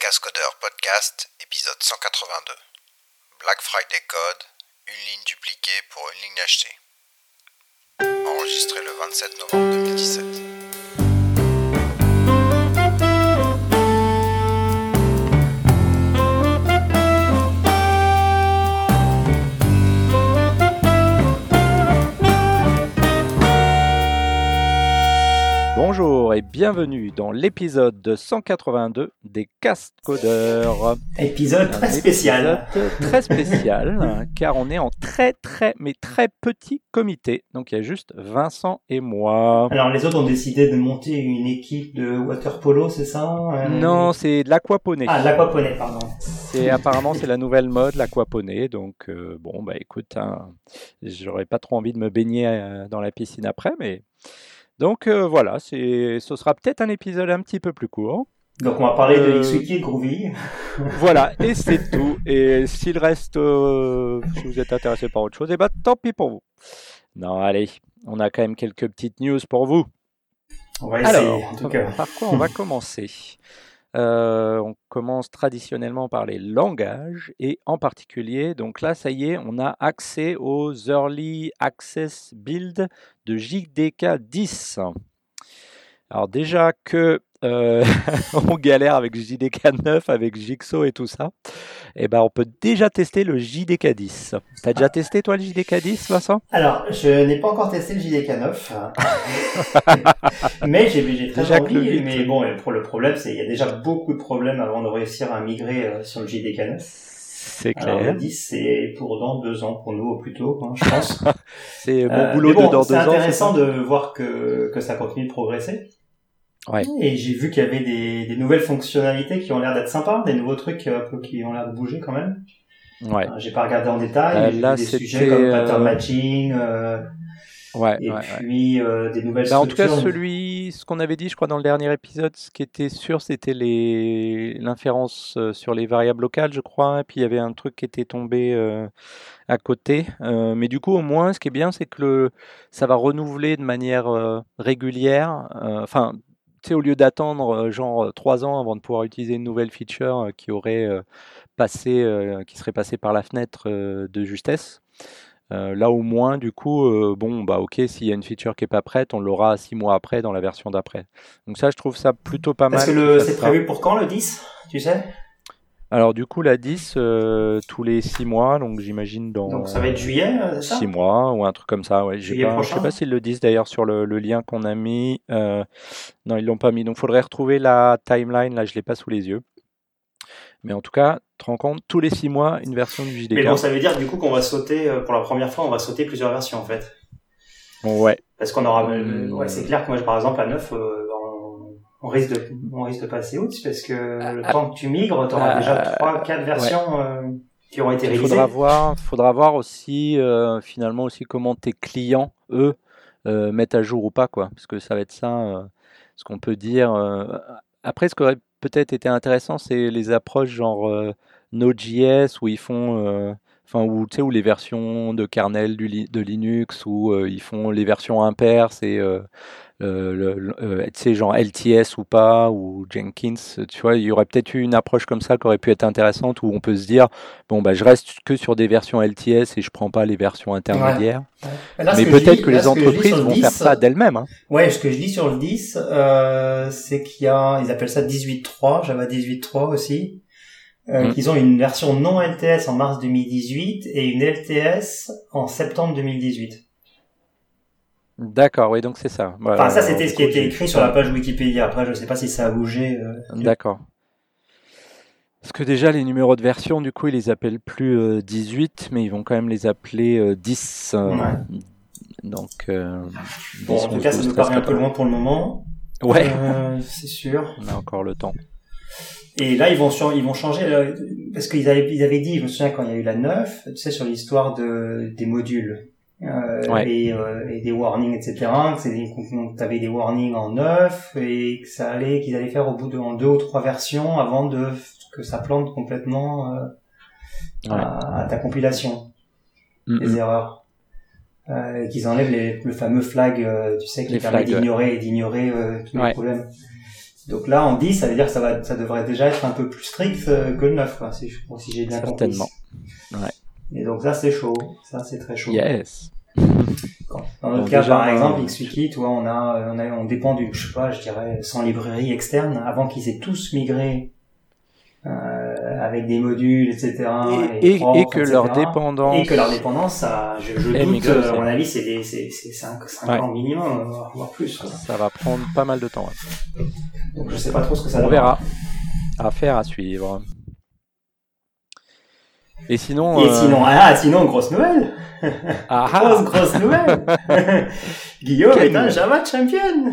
Cascodeurs Podcast, épisode 182. Black Friday Code, une ligne dupliquée pour une ligne achetée. Enregistré le 27 novembre 2017. Bonjour et bienvenue dans l'épisode 182 des Cast Codeurs. Épisode très spécial. épisode très spécial hein, car on est en très très mais très petit comité. Donc il y a juste Vincent et moi. Alors les autres ont décidé de monter une équipe de water polo, c'est ça Euh, Non, c'est de l'aquaponie. Ah, l'aquaponie, pardon. C'est apparemment c'est la nouvelle mode l'aquaponie. Donc euh, bon bah écoute, hein, j'aurais pas trop envie de me baigner euh, dans la piscine après, mais donc euh, voilà, c'est ce sera peut-être un épisode un petit peu plus court. Donc on va parler de Euh, XWiki de Groovy. Voilà, et c'est tout. Et s'il reste, euh, si vous êtes intéressé par autre chose, eh ben, tant pis pour vous. Non, allez, on a quand même quelques petites news pour vous. On va essayer, Alors, en tout cas. par quoi on va commencer? Euh, On commence traditionnellement par les langages et en particulier, donc là, ça y est, on a accès aux Early Access Build de JDK 10. Alors déjà que euh, on galère avec JDK 9, avec Jigsaw et tout ça, eh ben on peut déjà tester le JDK 10. T'as déjà testé toi le JDK 10, Vincent? Alors, je n'ai pas encore testé le JDK 9. mais j'ai très le envie. Mais bon, pour le problème, c'est qu'il y a déjà beaucoup de problèmes avant de réussir à migrer euh, sur le JDK 9. C'est Alors le clair. 10, c'est pour dans deux ans pour nous au plus tôt, hein, je pense. C'est mon Euh, boulot bon, de dans deux c'est ans. c'est intéressant de voir que, que ça continue de progresser. Ouais. Et j'ai vu qu'il y avait des, des nouvelles fonctionnalités qui ont l'air d'être sympas, des nouveaux trucs euh, qui ont l'air de bouger quand même. Ouais, Euh, J'ai pas regardé en détail, Euh, mais là, des sujets comme pattern matching, euh, ouais, et ouais, ouais. puis euh, des nouvelles Bah, en tout cas, celui, ce qu'on avait dit, je crois, dans le dernier épisode, ce qui était sûr, c'était les l'inférence sur les variables locales, je crois. Et puis il y avait un truc qui était tombé euh, à côté. Euh, mais du coup, au moins, ce qui est bien, c'est que le, ça va renouveler de manière euh, régulière. Enfin, sais, au lieu d'attendre euh, genre euh, trois ans avant de pouvoir utiliser une nouvelle feature euh, qui aurait passé, qui serait passée par la fenêtre de justesse. Là au moins, du coup, bon, bah ok, s'il y a une feature qui est pas prête, on l'aura six mois après dans la version d'après. Donc ça, je trouve ça plutôt pas mal. Parce que c'est prévu pour quand le 10, tu sais? Alors du coup, la 10, euh, tous les six mois, donc j'imagine dans Donc ça va être juillet, euh, c'est ça six mois ou un truc comme ça. Ouais, j'ai pas, je sais pas s'ils le disent d'ailleurs sur le, le lien qu'on a mis. Euh, non, ils l'ont pas mis. Donc faudrait retrouver la timeline. Là, je l'ai pas sous les yeux. Mais en tout cas, tu te rends compte, tous les six mois, une version du JDK. Mais bon, ça veut dire du coup qu'on va sauter, euh, pour la première fois, on va sauter plusieurs versions en fait. Ouais. Parce qu'on aura, ouais, c'est clair que moi, par exemple, à 9, euh, on, risque de, on risque de passer outre parce que le Ah, temps que tu migres, tu auras ah, déjà trois, quatre versions euh, qui auront été Il révisées. faudra voir, faudra voir aussi euh, finalement aussi comment tes clients eux euh, mettent à jour ou pas quoi, parce que ça va être ça. euh, ce qu'on peut dire. euh, Après, ce qui aurait peut-être été intéressant, c'est les approches genre euh, Node.js où ils font, euh, enfin où tu sais où les versions de kernel du li- de Linux où euh, ils font les versions impaires, c'est euh, le- le- euh, tu sais genre LTS ou pas ou Jenkins, tu vois, il y aurait peut-être eu une approche comme ça qui aurait pu être intéressante où on peut se dire bon bah je reste que sur des versions LTS et je prends pas les versions intermédiaires. Ouais. Là, ce Mais peut-être que là, les que entreprises vont 10, faire ça d'elles-mêmes. hein. Ouais, ce que je dis sur le 10, euh, c'est qu'il y a, ils appellent ça 18.3, Java 18.3 aussi, euh, Mm. qu'ils ont une version non LTS en mars 2018 et une LTS en septembre 2018. D'accord, oui, donc c'est ça. Voilà, Enfin, ça, c'était ce qui était écrit sur la page Wikipédia. Après, je sais pas si ça a bougé. euh, D'accord. Parce que déjà, les numéros de version, du coup, ils les appellent plus euh, 18, mais ils vont quand même les appeler euh, 10. euh, Ouais. Donc, euh, Bon, 10, en tout 11, cas, ça 12, nous 13, paraît un peu 14. loin pour le moment. Ouais, Euh, c'est sûr. on a encore le temps. Et là, ils vont sur, ils vont changer, parce qu'ils avaient, ils avaient dit, je me souviens quand il y a eu la 9, tu sais, sur l'histoire de, des modules. Euh, Ouais. et, euh, et des warnings, etc. Que des, t'avais des warnings en 9 et que ça allait, qu'ils allaient faire au bout de, en deux ou trois versions avant de, que ça plante complètement, euh, Ouais. à, à ta compilation, Mm, les erreurs. Euh, et qu'ils enlèvent les, le fameux flag, euh, tu sais, qui Les permet ouais. d'ignorer et d'ignorer euh, tous les problèmes. Donc là, en 10, ça veut dire que ça, va, ça devrait déjà être un peu plus strict que le 9, quoi, si, si j'ai bien compris. Certainement. Ouais. Et donc ça, c'est chaud. Ça, c'est très chaud. Yes. Dans notre Bon, cas, déjà, par exemple, euh, XWiki, tu vois, on a, on a, on dépend du, je sais pas, je dirais 100 librairies externes avant qu'ils aient tous migré euh, avec des modules, etc. Et, et, que etc. leur dépendance. et que leur dépendance, ça, je, doute, euh, à mon avis, c'est des, c'est, c'est 5, Ouais. ans minimum, voire- plus. Quoi. Ça va prendre pas mal de temps. ouais. Donc je sais pas trop ce que ça On donne. verra. Affaire à suivre. Et sinon. Et euh, sinon, ah, sinon, grosse nouvelle, ah, grosse, ah, grosse nouvelle. Guillaume est un Java champion.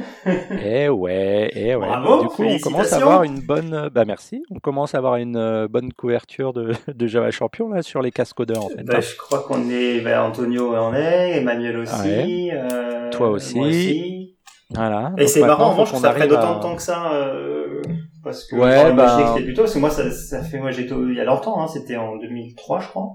Eh ouais, eh ouais. Bravo, du coup, on commence à avoir une bonne. euh, Bah merci. On commence à avoir une euh, bonne couverture de, de Java Champion là sur les cascodeurs en fait. Bah, hein. je crois qu'on est, bah, Antonio en est, Emmanuel aussi, euh, Toi aussi. moi aussi. Voilà. Et c'est marrant, qu'on trouve ça d'autant à- de temps que ça, euh, parce que Ouais, bah- c'était plus tôt, parce que moi ça, ça fait, moi j'étais il y a longtemps, hein, c'était en 2003 je crois,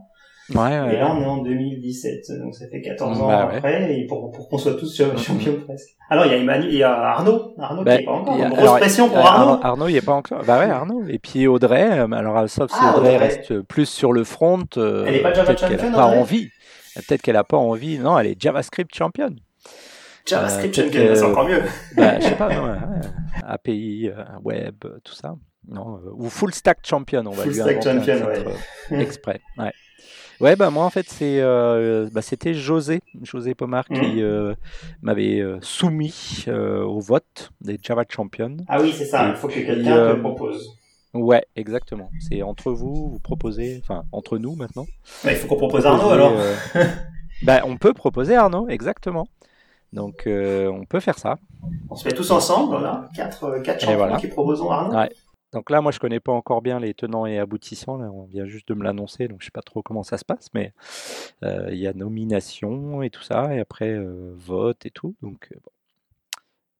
Ouais, ouais. et là on est en 2017, donc ça fait 14 ans Bah après, et pour, pour qu'on soit tous champions presque. Alors il y a Emmanuel, il y a Arnaud, Arnaud Bah, qui est pas encore, a- grosse alors, pression pour euh, Arnaud. Arnaud, il est pas encore. Bah ouais, Arnaud. Et puis Audrey, euh, alors sauf si Ah, Audrey, Audrey. reste plus sur le front. euh, Elle est pas Java peut-être qu'elle a champion, pas envie. Peut-être qu'elle a pas envie. Non, elle est JavaScript championne. JavaScript que- c'est encore mieux. Bah, je sais pas, non. API, euh, web, euh, tout ça. Non, euh, ou full stack champion, on va Full lui stack champion, ouais. euh, exprès. Ouais. Ouais, bah moi en fait c'est, euh, bah, c'était José, José Pomar qui euh, m'avait euh, soumis euh, au vote des Java Champions. Ah oui, c'est ça, il faut que quelqu'un te euh, propose. Ouais, exactement. C'est entre vous, vous proposez, enfin entre nous maintenant. Bah, il faut qu'on propose Arnaud alors. euh, bah, on peut proposer Arnaud, exactement. Donc euh, on peut faire ça. On se met tous ensemble, voilà, quatre, euh, quatre champions voilà. qui proposons Arnaud. Ouais. Donc là, moi, je connais pas encore bien les tenants et aboutissants. Là, on vient juste de me l'annoncer, donc je sais pas trop comment ça se passe, mais euh, il y a nomination et tout ça, et après euh, vote et tout. Donc bon.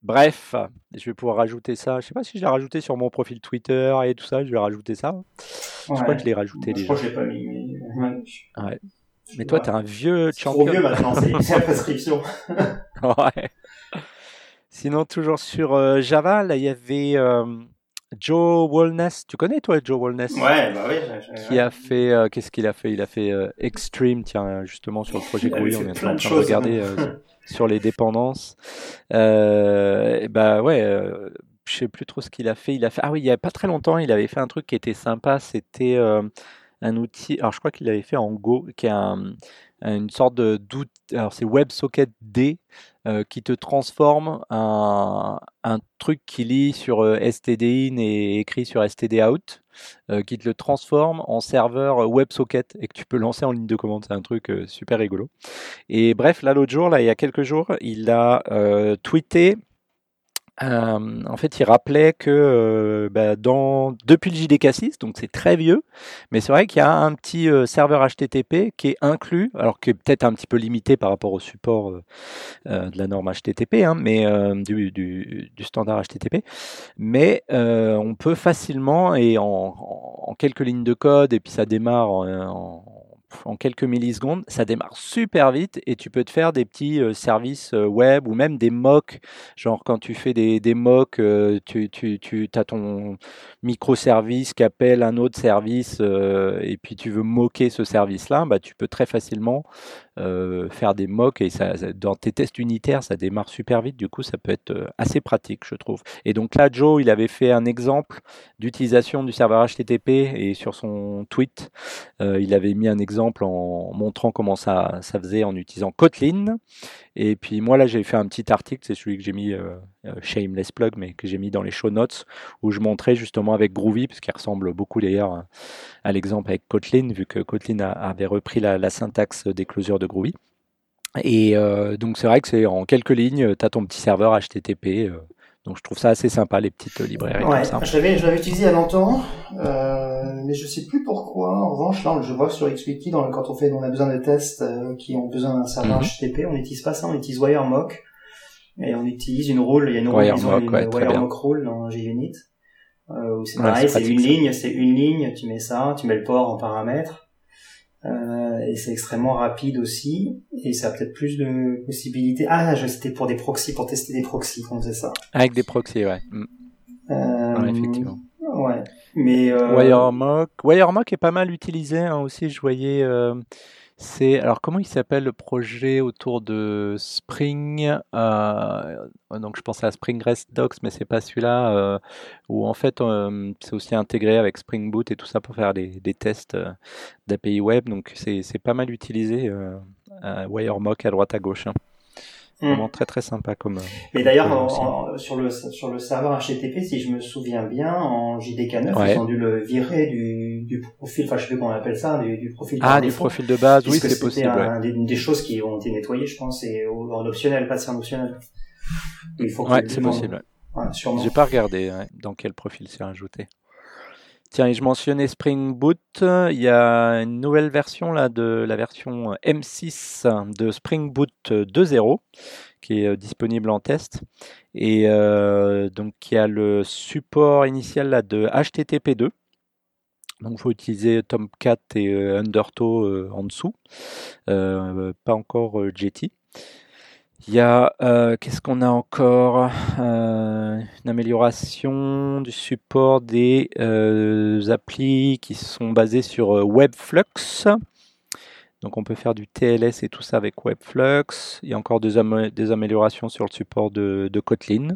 bref, je vais pouvoir rajouter ça. Je sais pas si je l'ai rajouté sur mon profil Twitter et tout ça. Je vais rajouter ça. Je crois que je l'ai rajouté Je déjà. crois que je l'ai pas mis. Mais, ouais. Ouais. Mais toi, t'es un vieux C'est trop champion. vieux maintenant, c'est la prescription. Ouais. Sinon, toujours sur euh, Java, là, il y avait euh, Joe Walness. Tu connais, toi, Joe Walness Ouais, bah oui. qui a fait euh, qu'est-ce qu'il a fait? Il a fait Extreme, tiens justement sur le projet GUI, on est en de train de regarder hein. sur les dépendances. Et bah ouais, je sais plus trop ce qu'il a fait. Il a fait ah oui, il y a pas très longtemps, il avait fait un truc qui était sympa. C'était un outil. Alors je crois qu'il l'avait fait en Go, qui est un- une sorte d'outil. Alors c'est WebSocket D euh, qui te transforme un, truc qui lit sur euh, stdin et écrit sur stdout, euh, qui te le transforme en serveur WebSocket et que tu peux lancer en ligne de commande. C'est un truc euh, super rigolo. Et bref, là l'autre jour, là il y a quelques jours, il a tweeté. Euh, en fait, il rappelait que euh, bah, dans, depuis le JDK6, donc c'est très vieux, mais c'est vrai qu'il y a un petit euh, serveur HTTP qui est inclus, alors qui est peut-être un petit peu limité par rapport au support de la norme HTTP, hein, mais du, standard HTTP. Mais on peut facilement et en, quelques lignes de code et puis ça démarre en- en quelques millisecondes, ça démarre super vite et tu peux te faire des petits euh, services euh, web ou même des mocks. Genre quand tu fais des, mocks, euh, tu, as ton microservice qui appelle un autre service et puis tu veux moquer ce service-là, bah, tu peux très facilement euh, faire des mocks et ça, dans tes tests unitaires, ça démarre super vite. Du coup, ça peut être euh, assez pratique, je trouve. Et donc là, Joe, il avait fait un exemple d'utilisation du serveur HTTP et sur son tweet, euh, il avait mis un exemple en montrant comment ça, ça faisait en utilisant Kotlin. Et puis moi, là, j'ai fait un petit article, c'est celui que j'ai mis, euh, shameless plug, mais que j'ai mis dans les show notes, où je montrais justement avec Groovy, parce qu'il ressemble beaucoup d'ailleurs à- à l'exemple avec Kotlin, vu que Kotlin avait repris la, la syntaxe des closures de Groovy. Et euh, donc c'est vrai que c'est en quelques lignes, tu as ton petit serveur HTTP. euh, donc je trouve ça assez sympa, les petites librairies Ouais, comme ça. je l'avais, je l'avais utilisé il y a longtemps, euh, mais je sais plus pourquoi. En revanche, là, je vois sur XWiki, dans le, quand on fait, on a besoin de tests euh, qui ont besoin d'un serveur Mhm. HTTP, on n'utilise pas ça, on utilise WireMock. Et on utilise une rule, il y a une rule, WireMock, disons, une. WireMock rule dans JUnit. Euh, où c'est pareil, c'est c'est une ça. ligne, c'est une ligne, tu mets ça, tu mets le port en paramètre. Euh, et c'est extrêmement rapide aussi, et ça a peut-être plus de possibilités. Ah, c'était pour des proxys, pour tester des proxys qu'on faisait ça. Avec des proxys, ouais. Mm. Ouais, effectivement. Ouais. Mais euh, Wiremock, Wiremock est pas mal utilisé hein, aussi. Je voyais, euh, c'est alors comment il s'appelle le projet autour de Spring euh, Donc je pensais à Spring REST Docs, mais c'est pas celui-là. euh, en fait euh, c'est aussi intégré avec Spring Boot et tout ça pour faire des, tests d'API web. Donc c'est pas mal utilisé. Wiremock à droite à gauche. hein. Hmm. Vraiment très très sympa comme. euh, Mais d'ailleurs, sur le sur le serveur HTTP, si je me souviens bien, en JDK9, Ouais. ils ont dû le virer du, du profil, enfin je sais plus comment on appelle ça, du, du profil par Ah, du défaut, profil de base, oui, c'est c'était possible. ouais. un- des, une des choses qui ont été nettoyées, je pense, et en optionnel, pas en optionnel. Il faut que Ouais, c'est possible. ouais. Ouais. J'ai pas regardé ouais, dans quel profil c'est rajouté. Tiens, et je mentionnais Spring Boot. Il y a une nouvelle version là de la version M6 de Spring Boot 2.0 qui est euh, disponible en test. Et euh, donc y a le support initial là de HTTP2. Donc il faut utiliser Tomcat et euh, Undertow euh, en dessous. Pas encore Jetty. Il y a, euh, qu'est-ce qu'on a encore Euh, Une amélioration du support des euh, applis qui sont basées sur Webflux. Donc on peut faire du TLS et tout ça avec Webflux. Il y a encore des, am- des améliorations sur le support de, Kotlin.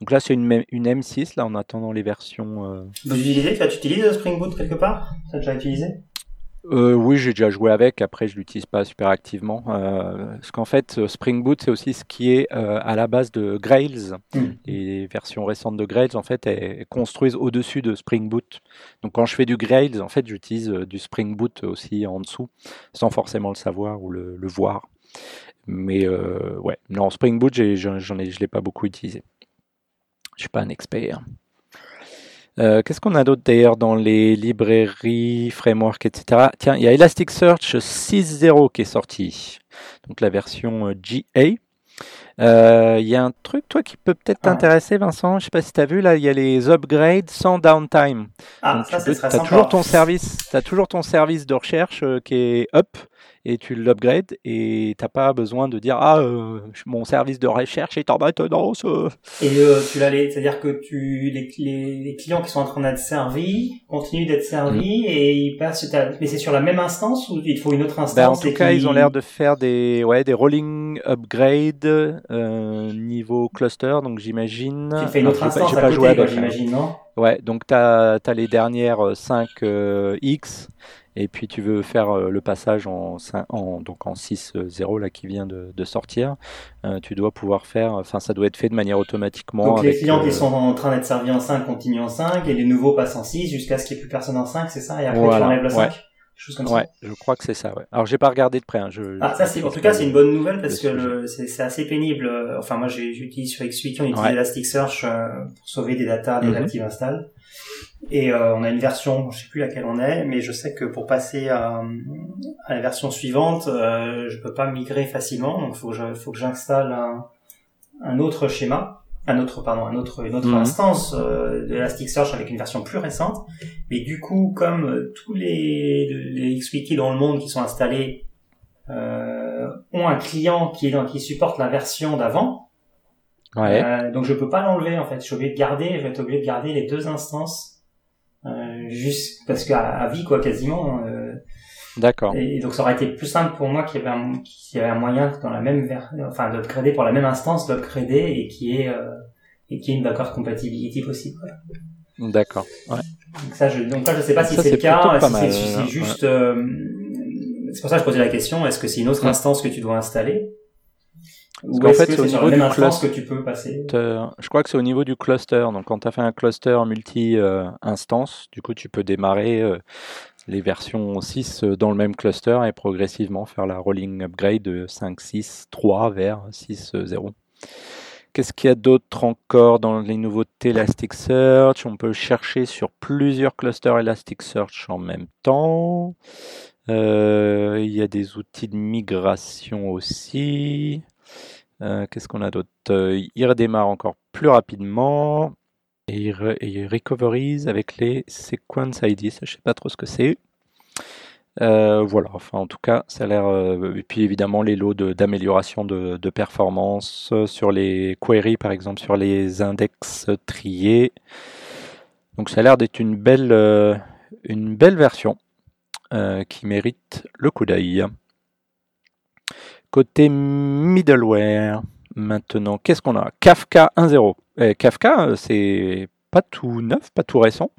Donc là c'est une, M- une M6 là en attendant les versions. Vous utilisez, tu utilises Spring Boot quelque part? Tu as déjà utilisé? Euh, oui, j'ai déjà joué avec. Après, je l'utilise pas super activement. Euh, parce qu'en fait, euh, Spring Boot, c'est aussi ce qui est euh, à la base de Grails. Mm. Les versions récentes de Grails, en fait, elles, construisent au-dessus de Spring Boot. Donc, quand je fais du Grails, en fait, j'utilise du Spring Boot aussi en dessous, sans forcément le savoir ou le, le voir. Mais ouais, non, Spring Boot, j'en j'en ai, je l'ai pas beaucoup utilisé. Je suis pas un expert. Euh, Qu'est-ce qu'on a d'autre d'ailleurs dans les librairies, frameworks, etc. Tiens, il y a Elasticsearch 6.0 qui est sorti, donc la version euh, GA. Euh, Il y a un truc, toi, qui peut peut-être Ah. t'intéresser, Vincent. Je sais pas si tu as vu, là, il y a les upgrades sans downtime. Ah, Donc, ça, tu c'est peux- sympa. toujours ton service, t'as toujours ton service de recherche euh, qui est up et tu l'upgrades et t'as pas besoin de dire ah euh, mon service de recherche est en maintenance. euh. Et euh, tu l'as, c'est-à-dire que tu, les, les, les clients qui sont en train d'être servis continuent d'être servis Mm. et ils passent, mais c'est sur la même instance ou il faut une autre instance Ben, en tout cas, ils ont l'air de faire des, ouais, des rolling upgrade euh, niveau cluster, donc j'imagine. Tu fais une Alors, autre pas- instance j'ai à pas côté, j'imagine, non? Ouais, donc tu as, les dernières euh, 5 euh, X et puis tu veux faire euh, le passage en, cin- en, donc en 6.0 là qui vient de, de sortir. Euh, tu dois pouvoir faire, enfin ça doit être fait de manière automatiquement. Donc les avec, clients euh, qui sont en train d'être servis en 5 continuent en 5 et les nouveaux passent en 6 jusqu'à ce qu'il n'y ait plus personne en 5, c'est ça? Et après Voilà, tu enlèves le 5 ouais. Comme Ouais, ça je crois que c'est ça. Ouais. Alors j'ai pas regardé de près. Hein, je, Ah, ça, c'est, en tout cas, c'est une bonne nouvelle parce que c'est, assez pénible. Euh, Enfin, moi, j'ai, j'utilise sur XWiki, on utilise Ouais. Elasticsearch euh, pour sauver des datas des Mhm. active install. Et euh, on a une version, je sais plus laquelle on est, mais je sais que pour passer à, à la version suivante, euh, je peux pas migrer facilement, donc faut que je, faut que j'installe un, un autre schéma, un autre, pardon, un autre, une autre Mhm. instance euh, de Elasticsearch avec une version plus récente. Mais du coup, comme euh, tous les, les XWiki dans le monde qui sont installés euh, ont un client qui est dans, qui supporte la version d'avant, Ouais. euh, donc je peux pas l'enlever en fait. Je suis obligé de garder, je vais être obligé de garder les deux instances euh, juste parce qu'à à vie quoi quasiment. euh, D'accord. et donc ça aurait été plus simple pour moi qu'il y avait un, qu'il y avait un moyen dans la même ver- enfin d'upgrader pour la même instance, d'upgrader et qui est euh, et qui est une backward compatibility possible. Voilà. D'accord. Ouais. Donc ça, je, donc là, je sais pas si Ça, c'est le c'est cas, pas si mal, c'est si c'est hein, juste. euh, c'est pour ça que je posais la question. Est-ce que c'est une autre Ouais. instance que tu dois installer? Qu'en est-ce fait, c'est au niveau du cluster. que tu peux passer Euh, Je crois que c'est au niveau du cluster. Donc, quand tu as fait un cluster multi-instance, du coup, tu peux démarrer euh, les versions 6 dans le même cluster et progressivement faire la rolling upgrade de 5, 6, 3 vers 6, 0. Qu'est-ce qu'il y a d'autre encore dans les nouveautés Elasticsearch? On peut chercher sur plusieurs clusters Elasticsearch en même temps. Euh, il y a des outils de migration aussi. Euh, Qu'est-ce qu'on a d'autre? Euh, Il redémarre encore plus rapidement. Et il, re- et il recoveries avec les sequence ID. Ça, je sais pas trop ce que c'est. voilà, enfin en tout cas, ça a l'air. et puis évidemment les lots d'amélioration de, performance sur les queries, par exemple, sur les index triés. Donc ça a l'air d'être une une belle version qui mérite le coup d'œil. Côté middleware, maintenant, qu'est-ce qu'on a? Kafka 1.0. Eh, Kafka, euh, c'est pas tout neuf, pas tout récent,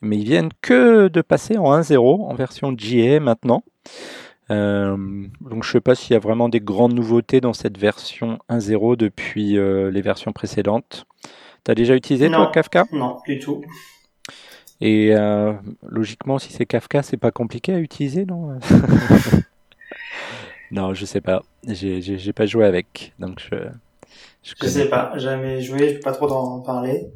mais ils viennent que de passer en 1.0 en version GA maintenant. Euh, donc je sais pas s'il y a vraiment des grandes nouveautés dans cette version 1.0 depuis euh, les versions précédentes. Tu as déjà utilisé toi Kafka? Non, du tout. Et logiquement, si c'est Kafka, c'est pas compliqué à utiliser, non? Non, je sais pas. J'ai pas joué avec, donc je. Je, sais pas. Jamais joué, je peux pas trop en parler.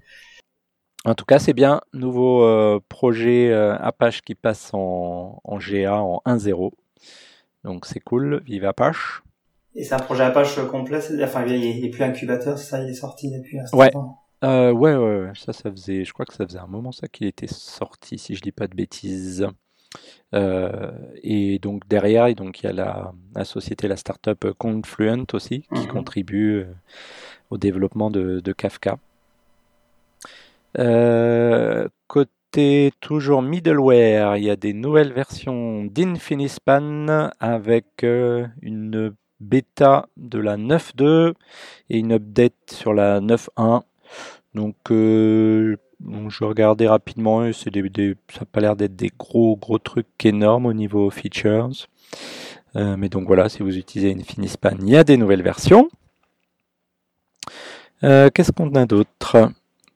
En tout cas, c'est bien. Nouveau euh, projet euh, Apache qui passe en, en GA en 1.0. Donc c'est cool. Vive Apache. Et c'est un projet Apache complet. Enfin, il n'est plus incubateur, ça, il est sorti depuis un ouais. Euh, ouais, ouais, ouais, ça, ça faisait, je crois que ça faisait un moment ça qu'il était sorti, si je dis pas de bêtises. Euh, et donc derrière, donc il y a la, la société, la startup Confluent aussi, qui mhm. contribue euh, au développement de, de Kafka. Euh, côté toujours middleware, il y a des nouvelles versions d'Infinispan avec une bêta de la 9.2 et une update sur la 9.1. Donc donc je regardais rapidement et c'est des, ça n'a pas l'air d'être des gros gros trucs énormes au niveau features. Euh, mais donc voilà, si vous utilisez Infinispan, il y a des nouvelles versions. Euh, qu'est-ce qu'on a d'autre?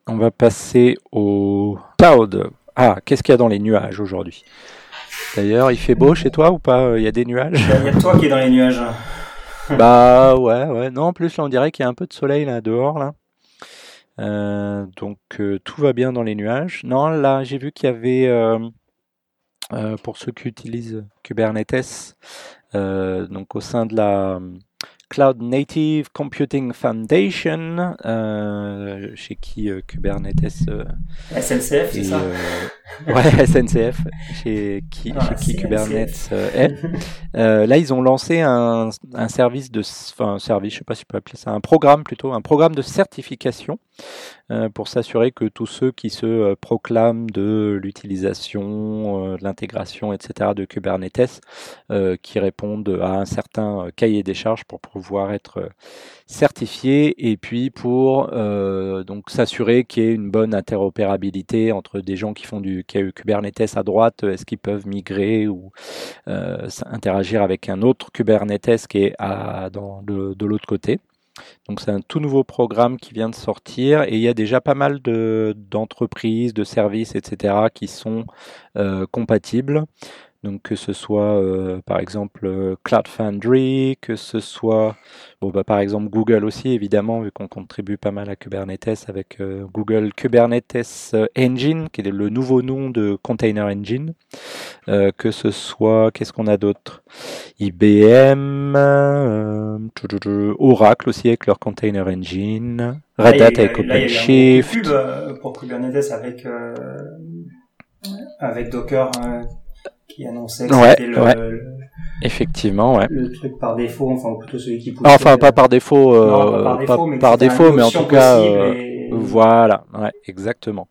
On va passer au cloud. Ah, qu'est-ce qu'il y a dans les nuages aujourd'hui? D'ailleurs, il fait beau chez toi ou pas? Il y a des nuages? Il y a toi qui es dans les nuages. bah ouais, ouais. Non, en plus là, on dirait qu'il y a un peu de soleil là dehors là. Euh, donc euh, tout va bien dans les nuages. Non, là j'ai vu qu'il y avait, euh, pour ceux qui utilisent Kubernetes, donc au sein de la Cloud Native Computing Foundation, chez qui Kubernetes. SNCF, c'est ça? Ouais, SNCF, chez qui, ah, chez qui Kubernetes est. là, ils ont lancé un, un service de, enfin, un service, je sais pas si je peux appeler ça, un programme plutôt, un programme de certification pour s'assurer que tous ceux qui se proclament de l'utilisation, de l'intégration, etc. de Kubernetes, qui répondent à un certain cahier des charges pour pouvoir être euh, certifié et puis pour euh, donc s'assurer qu'il y ait une bonne interopérabilité entre des gens qui font du Kubernetes à droite, est-ce qu'ils peuvent migrer ou euh, interagir avec un autre Kubernetes qui est à, de l'autre côté. Donc c'est un tout nouveau programme qui vient de sortir et il y a déjà pas mal d'entreprises, de, services, etc. qui sont compatibles. Donc que ce soit euh, par exemple euh, Cloud Foundry, que ce soit bon, bah, par exemple Google aussi évidemment vu qu'on contribue pas mal à Kubernetes avec euh, Google Kubernetes Engine qui est le nouveau nom de Container Engine, que ce soit qu'est-ce qu'on a d'autre? IBM, Oracle aussi avec leur Container Engine, Red Hat avec OpenShift. pour Kubernetes avec avec Docker qui annonçait que c'était le, effectivement ouais. le truc par défaut enfin plutôt celui qui poussait enfin pas par défaut euh, pas par défaut, mais, par défaut, mais en tout cas euh, voilà ouais exactement.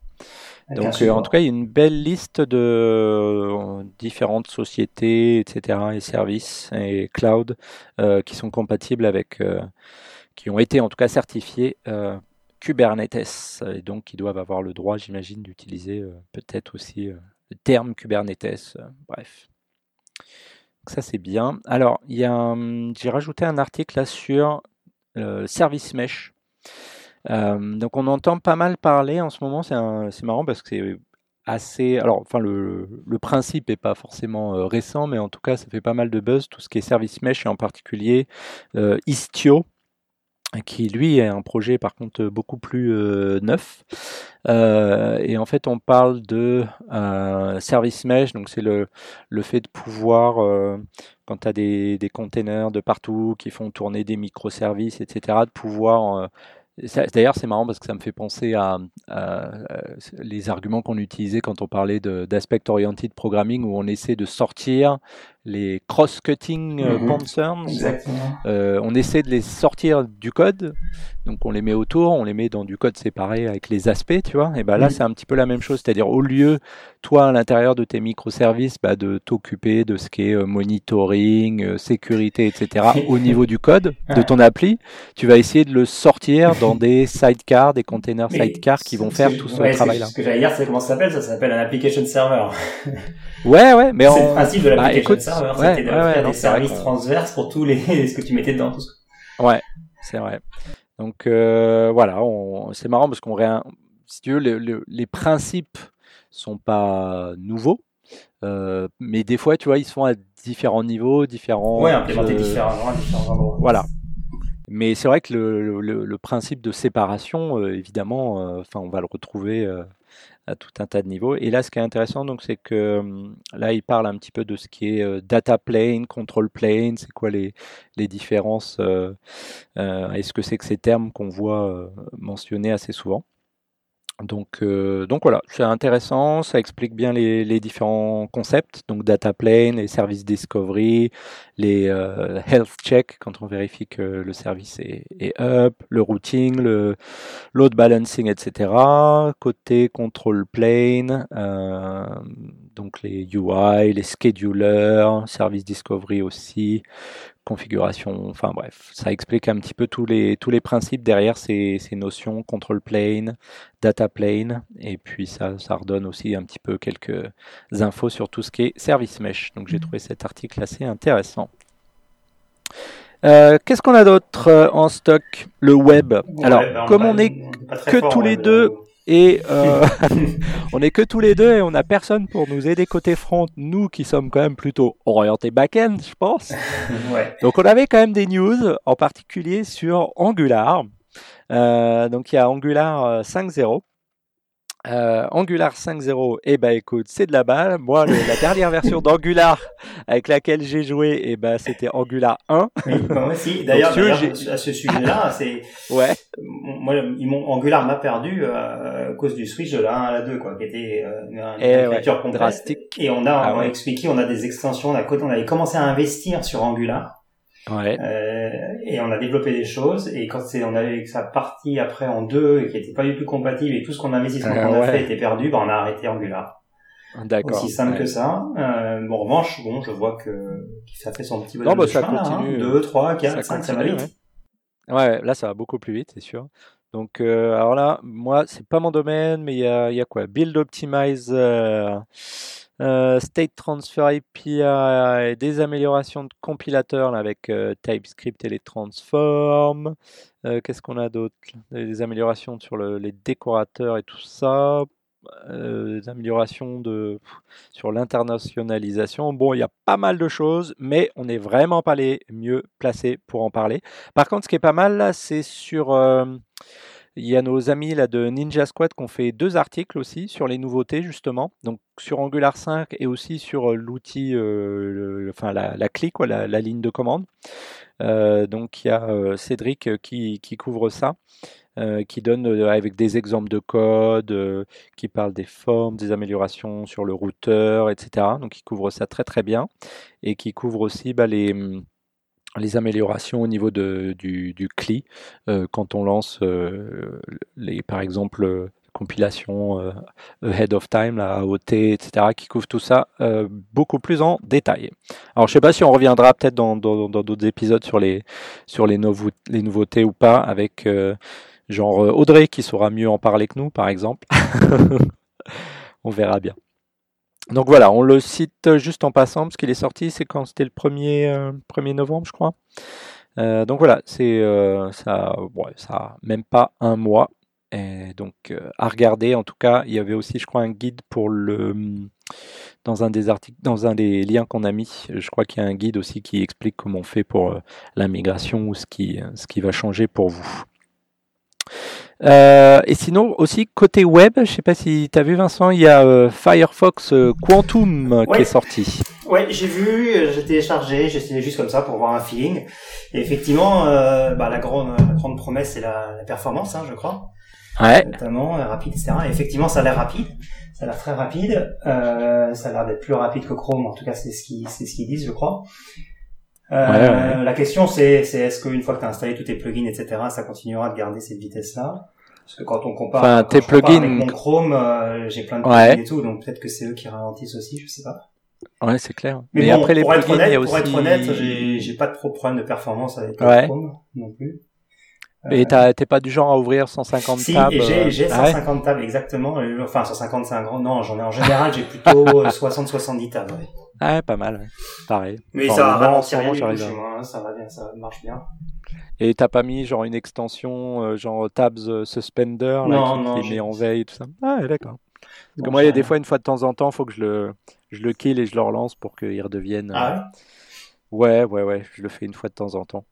donc euh, en tout cas il y a une belle liste de différentes sociétés etc et services et cloud qui sont compatibles avec qui ont été en tout cas certifiés Kubernetes. Et donc qui doivent avoir le droit j'imagine d'utiliser peut-être aussi terme Kubernetes, euh, bref. ça c'est bien. Alors, j'ai rajouté un article sur euh, Service Mesh. Euh, donc on entend pas mal parler en ce moment, c'est marrant parce que c'est assez. Alors, enfin, le, le principe n'est pas forcément récent, mais en tout cas, ça fait pas mal de buzz, tout ce qui est service mesh et en particulier Istio, qui lui est un projet par contre beaucoup plus euh, neuf. Euh, et en fait, on parle de euh, service mesh, donc c'est le, le fait de pouvoir, quand tu as des, des containers de partout qui font tourner des microservices, etc., de pouvoir D'ailleurs, c'est marrant parce que ça me fait penser à, les arguments qu'on utilisait quand on parlait d'aspect oriented programming, où on essaie de sortir les cross-cutting mhm. concerns. Euh, on essaie de les sortir du code, donc on les met autour, on les met dans du code séparé avec les aspects, tu vois. Et ben là, c'est un petit peu la même chose, c'est-à-dire au lieu, toi, à l'intérieur de tes microservices, bah, de t'occuper de ce qui est euh, monitoring, sécurité, etc., au niveau du code de ton appli, tu vas essayer de le sortir dans des sidecars, des containers sidecars qui vont faire tout ce travail-là. Ce que j'allais dire, c'est comment ça s'appelle Ça s'appelle un application server. ouais, ouais, mais c'est le principe de bah, server c'était d'offrir des services transverses pour tous les ce que tu mettais dedans. Ouais, c'est vrai. Donc euh, voilà, c'est marrant parce qu'on si tu veux, les principes sont pas nouveaux, euh, mais des fois, tu vois, ils sont à différents niveaux, différents. Ouais, implémentés différemment à différents endroits. Voilà. Mais c'est vrai que le, le, principe de séparation, euh, évidemment, enfin, on va le retrouver à tout un tas de niveaux. Et là, ce qui est intéressant, donc, c'est que hum, là, il parle un petit peu de ce qui est euh, data plane, control plane, c'est quoi les, les différences, euh, euh, est-ce que c'est que ces termes qu'on voit mentionnés assez souvent. Donc, euh, donc voilà, c'est intéressant, ça explique bien les, différents concepts, donc data plane, les services discovery, les euh, health check quand on vérifie que le service est, est up, le routing, le load balancing, etc. Côté control plane, euh, donc les UI, les schedulers, service discovery aussi, configuration, enfin bref, ça explique un petit peu tous les, tous les principes derrière ces, ces notions, control plane, data plane, et puis ça, ça redonne aussi un petit peu quelques infos sur tout ce qui est service mesh. Donc j'ai mmh. trouvé cet article assez intéressant. Euh, Qu'est-ce qu'on a d'autre euh, en stock? Le web. Alors, ben, comme on est que tous les deux et euh, on est que tous les deux et on n'a personne pour nous aider côté front, nous qui sommes quand même plutôt orientés back-end, je pense. Donc on avait quand même des news, en particulier sur Angular. Euh, donc il y a Angular 5.0 euh, Angular 5.0, eh ben écoute, c'est de la balle. Moi, la dernière version d'Angular avec laquelle j'ai joué, eh ben c'était Angular 1. Oui, moi aussi. D'ailleurs, à ce sujet-là, c'est ouais. Moi, Angular m'a perdu euh, à cause du switch de la 1 à la 2, quoi, qui était euh, une, eh écriture Drastique. Et on a, ah on a expliqué, on a des extensions, on, a, on avait commencé à investir sur Angular. Ouais. Euh, et on a développé des choses et quand c'est on avait sa partie après en deux et qui était pas du tout compatible et tout ce qu'on investissement qu'on a fait était perdu, ben on a arrêté Angular. D'accord. Aussi simple que ça. Euh, bon, en revanche, bon, je vois que ça fait son petit bonhomme non, bah, ça continue. 2, 3, 4, 5, ça va vite. Ouais. là ça va beaucoup plus vite, c'est sûr. Donc, euh, alors là, moi, c'est pas mon domaine, mais il y a, quoi? Build Optimize. Euh, euh, state Transfer API des améliorations de compilateurs avec euh, TypeScript et les transforms. Euh, qu'est-ce qu'on a d'autre? Des améliorations sur les décorateurs et tout ça. Des améliorations de, sur l'internationalisation. Bon, il y a pas mal de choses, mais on n'est vraiment pas les mieux placés pour en parler. Par contre, ce qui est pas mal c'est sur il y a nos amis là de Ninja Squad qui ont fait deux articles aussi sur les nouveautés justement, donc sur Angular 5 et aussi sur euh, l'outil, euh, enfin la, la clé quoi, la, ligne de commande. Euh, donc il y a Cédric qui, couvre ça. Qui donne avec des exemples de code, qui parle des formes, des améliorations sur le routeur, etc. Donc il couvre ça très très bien et qui couvre aussi bah, les, les améliorations au niveau de, du, CLI euh, quand on lance euh, les, par exemple euh, compilation ahead of time, la AOT, etc., qui couvre tout ça beaucoup plus en détail. Alors je sais pas si on reviendra peut-être dans d'autres épisodes sur les sur les nouveautés ou pas avec genre Audrey qui saura mieux en parler que nous par exemple. on verra bien. Donc voilà, on le cite juste en passant parce qu'il est sorti, c'est quand? C'était le 1er, 1er euh, novembre, je crois. Euh, donc voilà, c'est euh, ça, même pas un mois. Donc à regarder. En tout cas, il y avait aussi, je crois, un guide pour le dans un des articles, dans un des liens qu'on a mis. Je crois qu'il y a un guide aussi qui explique comment on fait pour la migration ou ce qui va changer pour vous. Euh, et sinon, aussi, côté web, je sais pas si tu as vu Vincent, il y a euh, Firefox euh, Quantum qui est sorti. Ouais, j'ai vu, j'ai téléchargé, j'ai essayé juste comme ça pour voir un feeling. Et effectivement, euh, bah, la grande, la grande promesse c'est la, la performance, hein, je crois. Ouais. Notamment rapide, etc. Et effectivement, ça a l'air rapide. Ça a l'air très rapide. Ça a l'air d'être plus rapide que Chrome. En tout cas, c'est ce qu'ils, c'est ce qu'ils disent, je crois. Euh, Ouais. La question, c'est, c'est est-ce qu'une fois que tu as installé tous tes plugins, etc., ça continuera de garder cette vitesse-là? Parce que quand on compare, Enfin, quand tes je plugins- avec mon Chrome, euh, j'ai plein de Ouais. plugins et tout, donc peut-être que c'est eux qui ralentissent aussi, je sais pas. Ouais, c'est clair. Mais, Mais, bon, après les pour, être honnête, il y a pour aussi. être honnête, j'ai, j'ai pas de pro- problème de performance avec euh, Ouais. Chrome non plus. Et t'as- t'es pas du genre à ouvrir 150 Si, tables. j'ai, euh, j'ai ah ouais 150 tables exactement. Euh, Enfin, 150 c'est un grand. Non, j'en ai en général, j'ai plutôt 60-70 tables. ouais. Ouais, pas mal. ouais. Pareil. Mais Enfin, ça ralentit ce rien du moi. hein, Ça va bien, ça marche bien. Et t'as pas mis genre une extension, euh, genre Tabs euh, Suspender, là, Non, qui non, les met en veille et tout ça? Ah, ouais, d'accord. Parce que moi, il y a des fois, une fois de temps en temps, faut que je le, je le kill et je le relance pour qu'il redevienne. euh, Ah Ouais, ouais, ouais, je le fais une fois de temps en temps.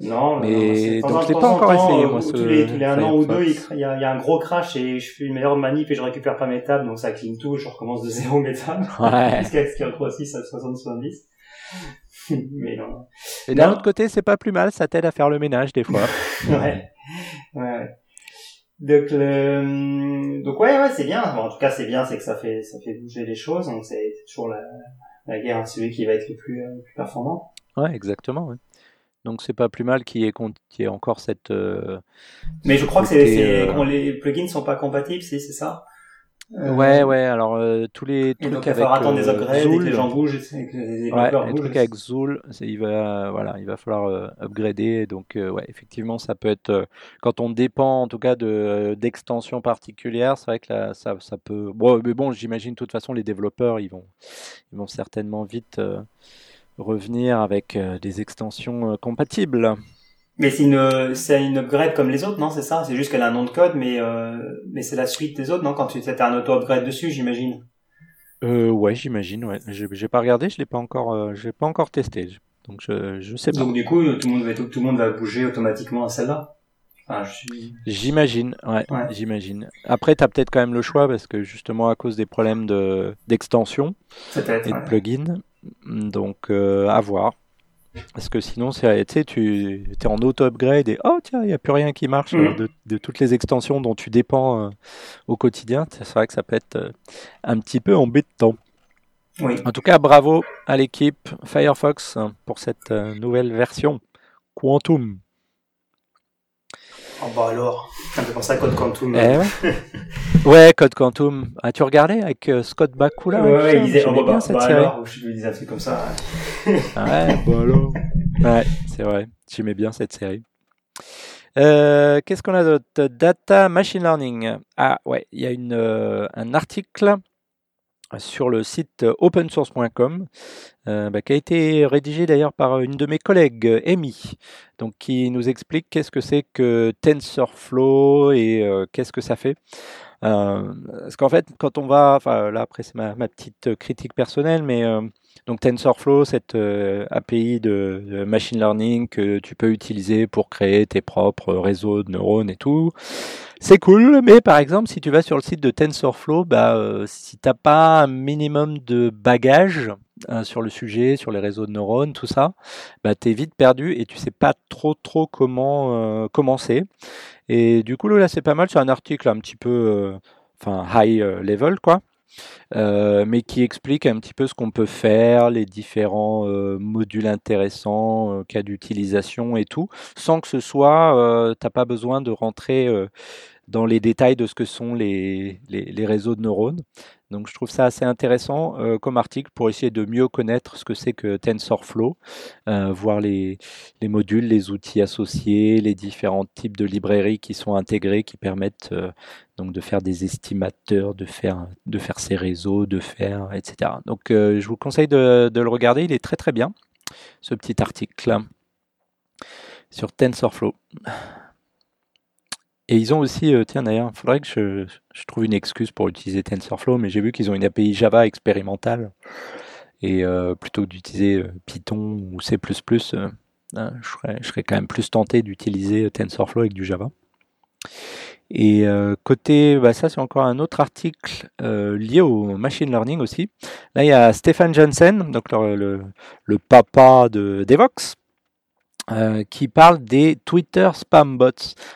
Non, Mais non, donc, je l'ai pas encore temps, essayé, moi, tous ce les, tous les un an ou deux, il, y, a, il y a un gros crash et je fais une meilleure manip et je récupère pas mes tables, donc ça clean tout, je recommence de zéro mes tables. Ouais. Jusqu'à ce qu'il regrossisse à 60-70. Mais non. Et d'un autre côté, c'est pas plus mal, ça t'aide à faire le ménage des fois. ouais. ouais. ouais. Donc, le... donc ouais, ouais, c'est bien. Bon, en tout cas, c'est bien, c'est que ça fait, ça fait bouger les choses. Donc, c'est toujours la, la guerre à celui qui va être le plus, euh, le plus performant. Ouais, exactement. ouais. Donc c'est pas plus mal qu'il y ait, y encore cette. euh, Mais je crois que c'est, euh, les plugins sont pas compatibles, si, c'est ça? Euh, Ouais, ouais. Alors euh, tous les trucs donc, il va avec falloir attendre des upgrades et Zool, que les gens bougent et que les Ouais, développeurs les bougent. trucs avec Zool, il va, voilà, il va falloir upgrader. Donc, ouais, effectivement, ça peut être, quand on dépend en tout cas de d'extensions particulières, c'est vrai que là, ça, ça peut. Bon, mais bon, j'imagine de toute façon les développeurs, ils vont, ils vont certainement vite revenir avec euh, des extensions euh, compatibles. Mais c'est une, c'est une upgrade comme les autres, non? C'est ça? C'est juste qu'elle a un nom de code, mais, euh, mais c'est la suite des autres, non? Quand tu, t'as un auto-upgrade dessus, j'imagine? Euh, ouais, j'imagine. Ouais, j'ai pas regardé, je l'ai pas encore, euh, j'ai pas encore testé. Donc je, je sais pas. Donc, du coup, tout le monde va, tout, tout le monde va bouger automatiquement à celle-là? Enfin, je suis... J'imagine, ouais, Ouais. j'imagine. Après, tu as peut-être quand même le choix parce que justement à cause des problèmes de d'extension et de ouais. plugins, donc euh, à voir. Parce que sinon, c'est, tu es en auto-upgrade et oh tiens, il n'y a plus rien qui marche euh, de, de toutes les extensions dont tu dépends euh, au quotidien. C'est vrai que ça peut être euh, un petit peu embêtant. Oui. En tout cas, bravo à l'équipe Firefox hein, pour cette nouvelle version Quantum. Oh, bah alors. Ça me fait penser à Code Quantum. Eh ouais. ouais, Code Quantum. As-tu regardé avec euh, Scott Bakula ouais, ouais, il disait, oh, J'aimais bah, bien bah, cette bah, série. alors, je lui disais un truc comme ça. ouais. Ouais, bah alors. Ouais, c'est vrai. J'aimais bien cette série. Euh, Qu'est-ce qu'on a d'autre? Data Machine Learning. Ah ouais, il y a une, euh, un article sur le site opensource.com euh, bah, qui a été rédigé d'ailleurs par une de mes collègues, Amy, donc qui nous explique qu'est-ce que c'est que TensorFlow et euh, qu'est-ce que ça fait. Euh, parce qu'en fait, quand on va, enfin là après c'est ma, petite critique personnelle, mais donc TensorFlow, cette euh, API de, machine learning que tu peux utiliser pour créer tes propres réseaux de neurones et tout, c'est cool. Mais par exemple, si tu vas sur le site de TensorFlow, bah, euh, si t'as pas un minimum de bagage euh, sur le sujet, sur les réseaux de neurones, tout ça, bah, t'es vite perdu et tu sais pas trop trop comment euh, commencer. Et du coup, là, c'est pas mal. C'est un article un petit peu, euh, enfin, high euh, level, quoi. Euh, mais qui explique un petit peu ce qu'on peut faire, les différents euh, modules intéressants, euh, cas d'utilisation et tout, sans que ce soit, t'as pas besoin de rentrer dans les détails de ce que sont les réseaux de neurones. Donc je trouve ça assez intéressant euh, comme article pour essayer de mieux connaître ce que c'est que TensorFlow, euh, voir les, les modules, les outils associés, les différents types de librairies qui sont intégrés, qui permettent euh, donc de faire des estimateurs, de faire, de réseaux, de faire, etc. Donc je vous conseille de le regarder, il est très très bien, ce petit article sur TensorFlow. Et ils ont aussi, euh, tiens d'ailleurs, il faudrait que je, je trouve une excuse pour utiliser TensorFlow, mais j'ai vu qu'ils ont une API Java expérimentale. Et euh, plutôt que d'utiliser euh, Python ou C++, hein, je, serais, je serais quand même plus tenté d'utiliser TensorFlow avec du Java. Et côté, bah ça c'est encore un autre article lié au machine learning aussi. Là il y a Stefan Jensen, donc le, le, papa de Devox, qui parle des Twitter spam bots.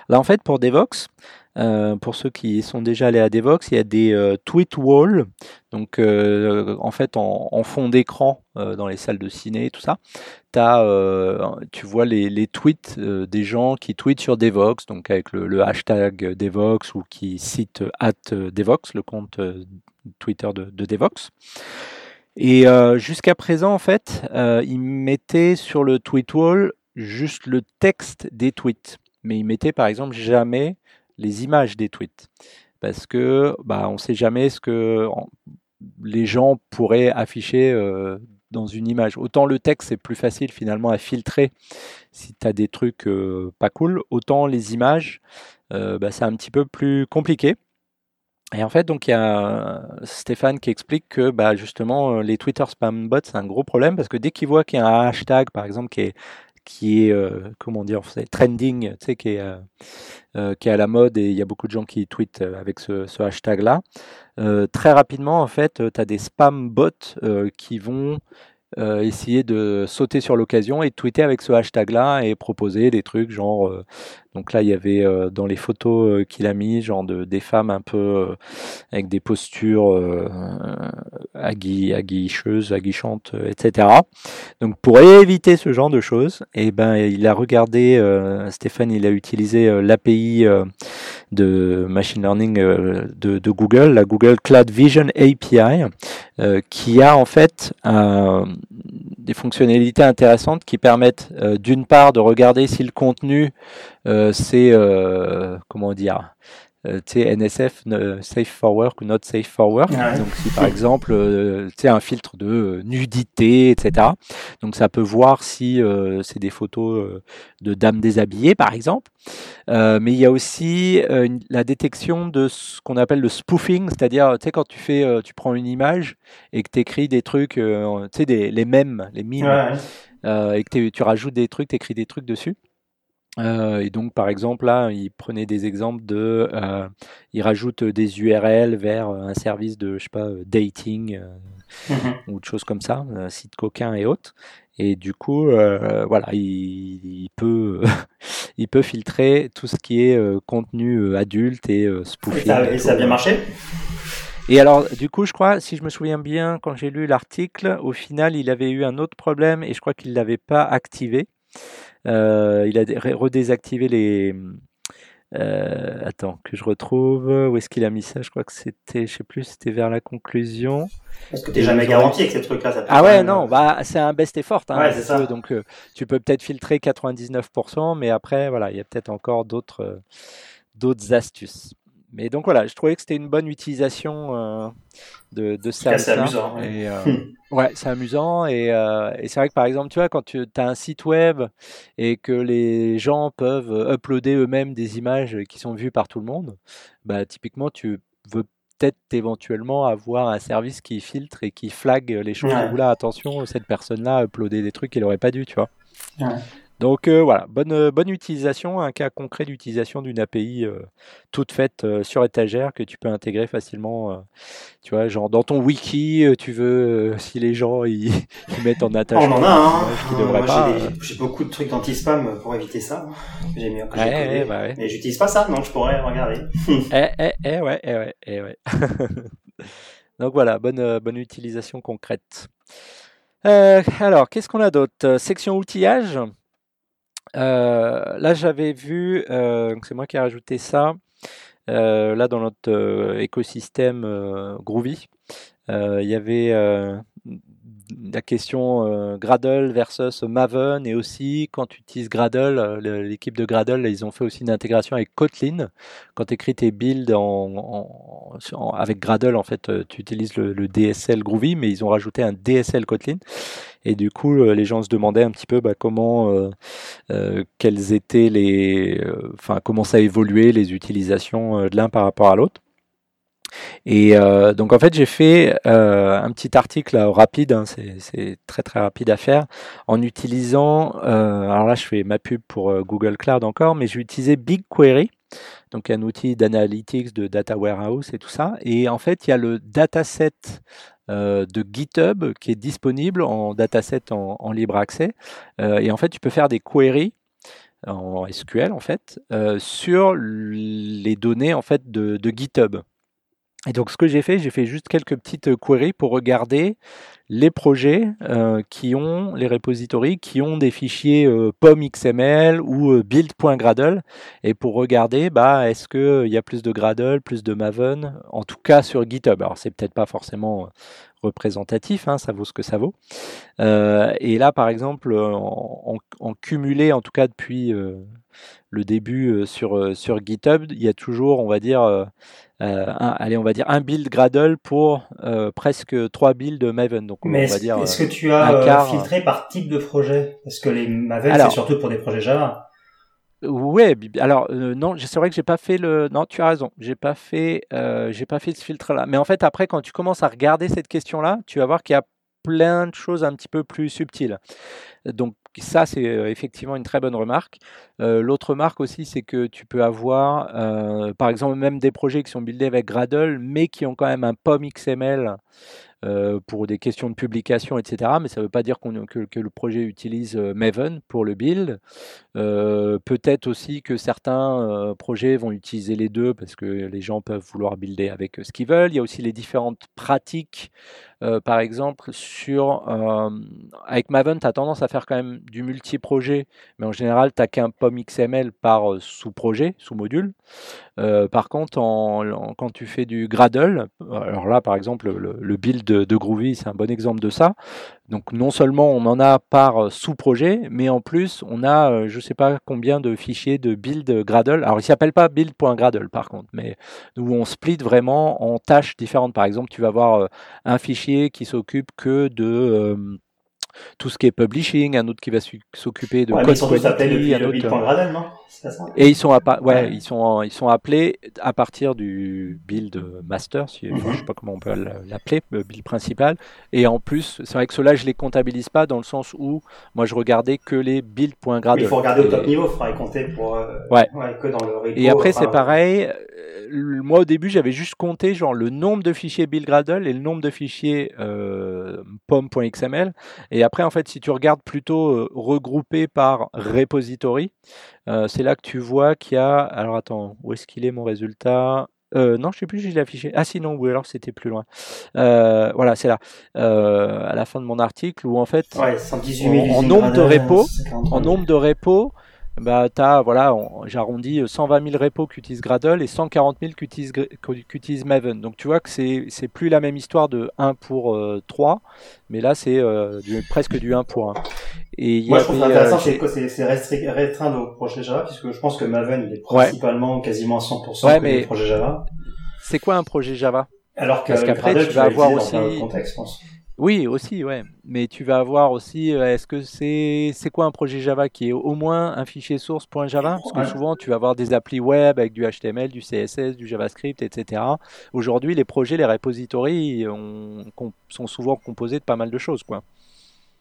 Là en fait pour Devox, euh, pour ceux qui sont déjà allés à Devox, il y a des euh, tweet walls, donc euh, en fait en, fond d'écran dans les salles de ciné, tout ça. As, tu vois les, tweets des gens qui tweetent sur Devox, donc avec le, hashtag Devox ou qui citent at Devox, le compte Twitter de, de Devox. Et jusqu'à présent, en fait, ils mettaient sur le tweet wall juste le texte des tweets. Mais ils mettaient par exemple jamais les images des tweets. Parce que bah, on ne sait jamais ce que les gens pourraient afficher euh, dans une image. Autant le texte, c'est plus facile finalement à filtrer si tu as des trucs euh, pas cool. Autant les images, euh, bah, c'est un petit peu plus compliqué. Et en fait, donc il y a Stéphane qui explique que bah, justement les Twitter spam bots c'est un gros problème parce que dès qu'il voit qu'il y a un hashtag par exemple qui est qui est comment dire trending, tu sais, qui est euh, qui est à la mode et il y a beaucoup de gens qui tweetent euh, avec ce, hashtag-là. Euh, très rapidement, en fait, tu as des spam bots qui vont euh, essayer de sauter sur l'occasion et de tweeter avec ce hashtag-là et proposer des trucs genre. Euh, donc là, il y avait euh, dans les photos qu'il a mis, genre de, des femmes un peu avec des postures agui, aguicheuses, aguichantes, etc. Donc pour éviter ce genre de choses, et eh ben, il a regardé, Stéphane, il a utilisé l'API de machine learning de, de, Google, la Google Cloud Vision API, qui a en fait des fonctionnalités intéressantes qui permettent euh, d'une part de regarder si le contenu euh, c'est euh, comment dire euh, NSF, Safe for Work ou Not Safe for Work. Donc si par exemple, euh, tu un filtre de euh, nudité, etc. Donc ça peut voir si c'est des photos de dames déshabillées, par exemple. mais il y a aussi la détection de ce qu'on appelle le spoofing, c'est-à-dire, tu sais, quand tu fais, tu prends une image et que tu écris des trucs, tu sais, les mêmes, les mimes, et que tu rajoutes des trucs, tu écris des trucs dessus. Euh, et donc, par exemple, là, il prenait des exemples de, euh, il rajoute des URL vers un service de, je sais pas, dating mmh ou de choses comme ça, un site coquin et autres. Et du coup, euh, voilà, il, peut, il peut filtrer tout ce qui est contenu adulte et spoofing. Et ça, a bien marché? Et alors, du coup, je crois, si je me souviens bien, quand j'ai lu l'article, au final, il avait eu un autre problème et je crois qu'il l'avait pas activé. Euh, il a redésactivé les. Euh, attends, que je retrouve. Où est-ce qu'il a mis ça? Je crois que c'était, je sais plus, c'était vers la conclusion. Est-ce que tu jamais garanti avec ces trucs-là Ah ouais, non, euh, bah c'est un best effort. Hein, ouais, c'est ça. Donc tu peux peut-être filtrer 99%, mais après, voilà, il y a peut-être encore d'autres d'autres astuces. Mais donc voilà, je trouvais que c'était une bonne utilisation euh, de, de ça. C'est amusant. Ouais, et, euh, ouais c'est amusant. Et, euh, et c'est vrai que par exemple, tu vois, quand tu as un site web et que les gens peuvent uploader eux-mêmes des images qui sont vues par tout le monde, bah, typiquement, tu veux peut-être éventuellement avoir un service qui filtre et qui flag les choses. Ou là, attention, cette personne-là a uploadé des trucs qu'il n'aurait pas dû, tu vois. Ouais. Donc euh, voilà, bonne, euh, bonne utilisation, un cas concret d'utilisation d'une API euh, toute faite sur étagère que tu peux intégrer facilement. tu vois, genre dans ton wiki, tu veux, si les gens ils, mettent en attachement. On en a, hein. J'ai beaucoup de trucs anti-spam pour éviter ça. J'ai mis ouais, bah ouais. Mais j'utilise pas ça, donc je pourrais regarder. eh, eh, eh, ouais, eh, ouais, eh, ouais. donc voilà, bonne, bonne utilisation concrète. alors, qu'est-ce qu'on a d'autre? Section outillage? Euh, là, j'avais vu, euh, c'est moi qui ai rajouté ça, euh, là dans notre écosystème Groovy. Il y avait la question euh, Gradle versus Maven et aussi quand tu utilises Gradle, euh, l'équipe de Gradle, ils ont fait aussi une intégration avec Kotlin. Quand tu écris tes builds en, avec Gradle, en fait, euh, tu utilises le, DSL Groovy, mais ils ont rajouté un DSL Kotlin. Et du coup, les gens se demandaient un petit peu bah, comment, quelles étaient les, enfin, comment ça évoluait les utilisations de l'un par rapport à l'autre. Et euh, donc en fait j'ai fait euh, un petit article rapide, hein, c'est très très rapide à faire, en utilisant, euh, alors là je fais ma pub pour Google Cloud encore, mais j'ai utilisé BigQuery. donc un outil d'analytics, de data warehouse et tout ça. Et en fait, il y a le dataset de GitHub qui est disponible en dataset en, libre accès. Et en fait, tu peux faire des queries en SQL en fait sur les données en fait de GitHub. Et donc ce que j'ai fait, j'ai fait juste quelques petites queries pour regarder les projets euh, qui ont, les repositories qui ont des fichiers euh, ou euh, build.gradle et pour regarder bah, est-ce qu'il y a plus de Gradle, plus de Maven, en tout cas sur GitHub. Alors c'est peut-être pas forcément représentatif, hein, ça vaut ce que ça vaut. Euh, et là par exemple en, en, cumulé, en tout cas depuis le début sur, sur GitHub, il y a toujours on va dire euh, un, allez, on va dire un build Gradle pour euh, presque trois builds Maven. Donc, Mais est-ce, dire, est-ce que tu as euh, filtré par type de projet? Parce que les Maven, c'est surtout pour des projets Java. Ouais, alors non, c'est vrai que j'ai pas fait le. Non, tu as raison, j'ai pas fait, j'ai pas fait ce filtre-là. Mais en fait, après, quand tu commences à regarder cette question-là, tu vas voir qu'il y a plein de choses un petit peu plus subtiles. Donc ça, c'est effectivement une très bonne remarque. L'autre remarque aussi, c'est que tu peux avoir, par exemple, même des projets qui sont buildés avec Gradle, mais qui ont quand même un POM XML euh, pour des questions de publication, etc. Mais ça ne veut pas dire que, que, le projet utilise euh, Maven pour le build. Euh, peut-être aussi que certains projets vont utiliser les deux parce que les gens peuvent vouloir builder avec ce qu'ils veulent. Il y a aussi les différentes pratiques. Par exemple, sur, avec Maven, tu as tendance à faire quand même du multi-projet, mais en général, tu n'as qu'un POM XML par sous-projet, sous-module. par contre, quand tu fais du Gradle, alors là, par exemple, le, le build de, Groovy, c'est un bon exemple de ça. Donc non seulement on en a par euh, sous-projet, mais en plus on a euh, je ne sais pas combien de fichiers de build Gradle. Alors il s'appelle pas build.gradle par contre, mais où on split vraiment en tâches différentes. Par exemple, tu vas avoir euh, un fichier qui s'occupe que de tout ce qui est publishing, un autre qui va s'occuper de ouais, code quality, un autre. Gradle, non? Et ils sont, ouais, ouais, ils sont, ils sont appelés à partir du build master, si, mm -hmm. je sais pas comment on peut l'appeler, le build principal. Et en plus, c'est vrai que ceux-là, je les comptabilise pas dans le sens où moi je regardais que les build.gradle. Il faut regarder au top niveau, il faudra y compter pour euh, ouais. que dans le repo, Et après, c'est pareil. Euh, moi, au début, j'avais juste compté genre le nombre de fichiers build Gradle et le nombre de fichiers euh, pom.xml. Et après, en fait, si tu regardes plutôt euh, regroupé par repository, euh, c'est là que tu vois qu'il y a. Alors attends, où est-ce qu'il est mon résultat? Euh, non, je sais plus si je l'ai affiché. Ah si, non, ou alors c'était plus loin. Euh, voilà, c'est là, euh, à la fin de mon article, où en fait, ouais, 118 en, en nombre de repos, en nombre de repos, bah, as, voilà, j'arrondis 120 000 repos qui utilisent Gradle et 140 000 qui utilisent, qui utilisent Maven. Donc tu vois que c'est plus la même histoire de 1 pour euh, 3, mais là c'est euh, presque du 1 pour 1. Et Moi je trouve intéressant, euh, c'est restreint au projet Java, puisque je pense que Maven il est principalement ouais. quasiment à 100% ouais, mais projet Java. C'est quoi un projet Java? Alors Parce qu'après tu vas avoir aussi... Contexte, je pense. Oui, aussi, ouais. Mais tu vas avoir aussi, euh, est-ce que c'est c'est quoi un projet Java qui est au moins un fichier source .java? Parce que ouais. souvent, tu vas avoir des applis web avec du HTML, du CSS, du JavaScript, etc. Aujourd'hui, les projets, les repositories ont, sont souvent composés de pas mal de choses, quoi.